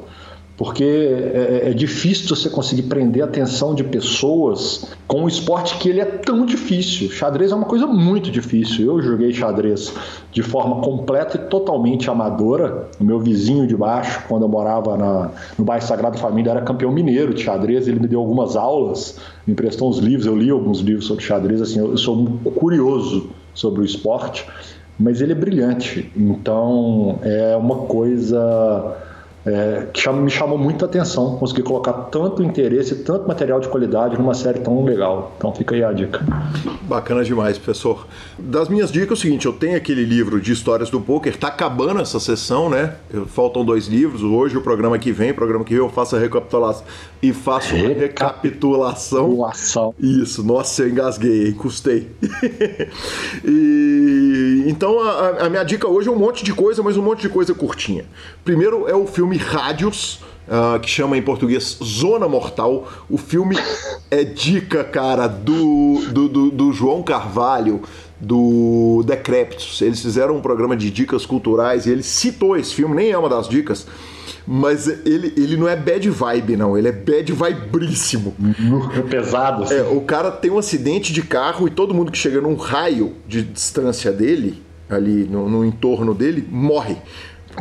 porque é, é, difícil você conseguir prender a atenção de pessoas com um esporte que ele é tão difícil. Xadrez é uma coisa muito difícil. Eu joguei xadrez de forma completa e totalmente amadora. O meu vizinho de baixo, quando eu morava na, no bairro Sagrada Família, era campeão mineiro de xadrez. Ele me deu algumas aulas, me emprestou uns livros. Eu li alguns livros sobre xadrez. Assim, eu, eu sou curioso sobre o esporte, mas ele é brilhante. Então é uma coisa é, que me chamou muita atenção conseguir colocar tanto interesse, tanto material de qualidade numa série tão legal. Então fica aí a dica. Bacana demais, professor. Das minhas dicas é o seguinte, eu tenho aquele livro de histórias do poker, tá acabando essa sessão, né? Faltam dois livros. Hoje o programa que vem, o programa que vem eu faço a recapitulação e faço a recapitulação. Isso, nossa, eu engasguei, hein? custei. e então a, a minha dica hoje é um monte de coisa, mas um monte de coisa curtinha. Primeiro é o filme Rádios, uh, que chama em português Zona Mortal. O filme é dica, cara, do, do, do, do João Carvalho, do Decréptos. Eles fizeram um programa de dicas culturais e ele citou esse filme, nem é uma das dicas. Mas ele, ele não é bad vibe, não. Ele é bad vibríssimo. É pesado. Assim. É, o cara tem um acidente de carro e todo mundo que chega num raio de distância dele, ali no, no entorno dele, morre.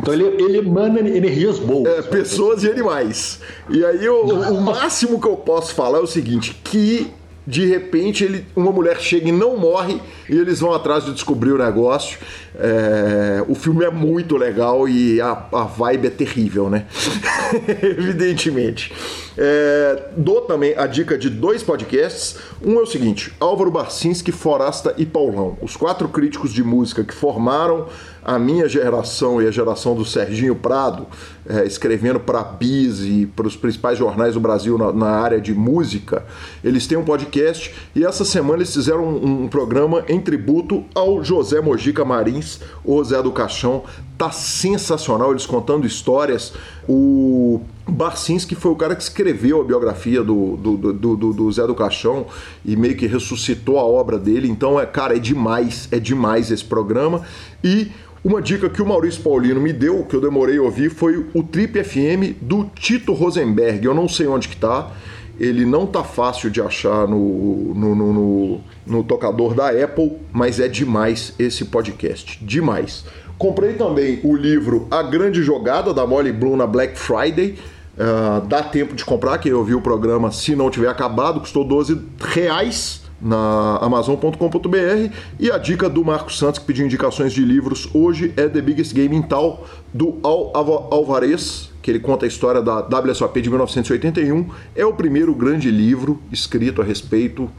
Então ele, ele emana energias boas. É, pessoas e animais. E aí o, o máximo que eu posso falar é o seguinte: que de repente ele, uma mulher chega e não morre e eles vão atrás de descobrir o negócio. É, o filme é muito legal e a, a vibe é terrível, né? Evidentemente. É, dou também a dica de dois podcasts. Um é o seguinte: Álvaro Barcinski, Forasta e Paulão, os quatro críticos de música que formaram a minha geração e a geração do Serginho Prado, é, escrevendo para a Bis e para os principais jornais do Brasil na, na, área de música, eles têm um podcast e essa semana eles fizeram um, um programa em tributo ao José Mojica Marins, o Zé do Caixão. Tá sensacional, eles contando histórias. O Barcinski foi o cara que escreveu a biografia do, do, do, do, Zé do Caixão e meio que ressuscitou a obra dele. Então, é, cara, é demais, é demais esse programa. E uma dica que o Maurício Paulino me deu, que eu demorei a ouvir, foi o Trip FM do Tito Rosenberg. Eu não sei onde que tá. Ele não tá fácil de achar no, no, no, no, no tocador da Apple, mas é demais esse podcast. Demais. Comprei também o livro A Grande Jogada, da Molly Bloom na Black Friday. Uh, dá tempo de comprar, quem ouviu o programa, se não tiver acabado, custou 12 reais na Amazon.com.br e a dica do Marcos Santos que pediu indicações de livros hoje é The Biggest Game in Tal do Al Alvarez que ele conta a história da WSOP de 1981 é o primeiro grande livro escrito a respeito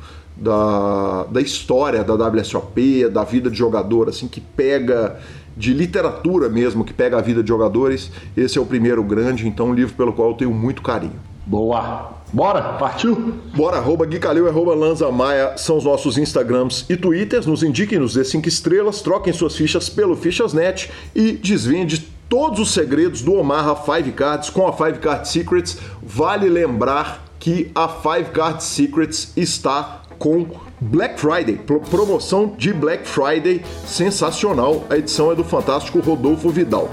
da, da história da WSOP, da vida de jogador, assim, que pega de literatura mesmo, que pega a vida de jogadores. Esse é o primeiro grande, então um livro pelo qual eu tenho muito carinho. Boa! Bora? Partiu? Bora, arroba Gui Calil, arroba Lanza Maia são os nossos Instagrams e Twitters. Nos indiquem, nos dê 5 estrelas, troquem suas fichas pelo Fichasnet e desvende todos os segredos do Omaha Five Cards com a Five Card Secrets. Vale lembrar que a Five Card Secrets está com Black Friday, promoção de Black Friday sensacional. A edição é do fantástico Rodolfo Vidal.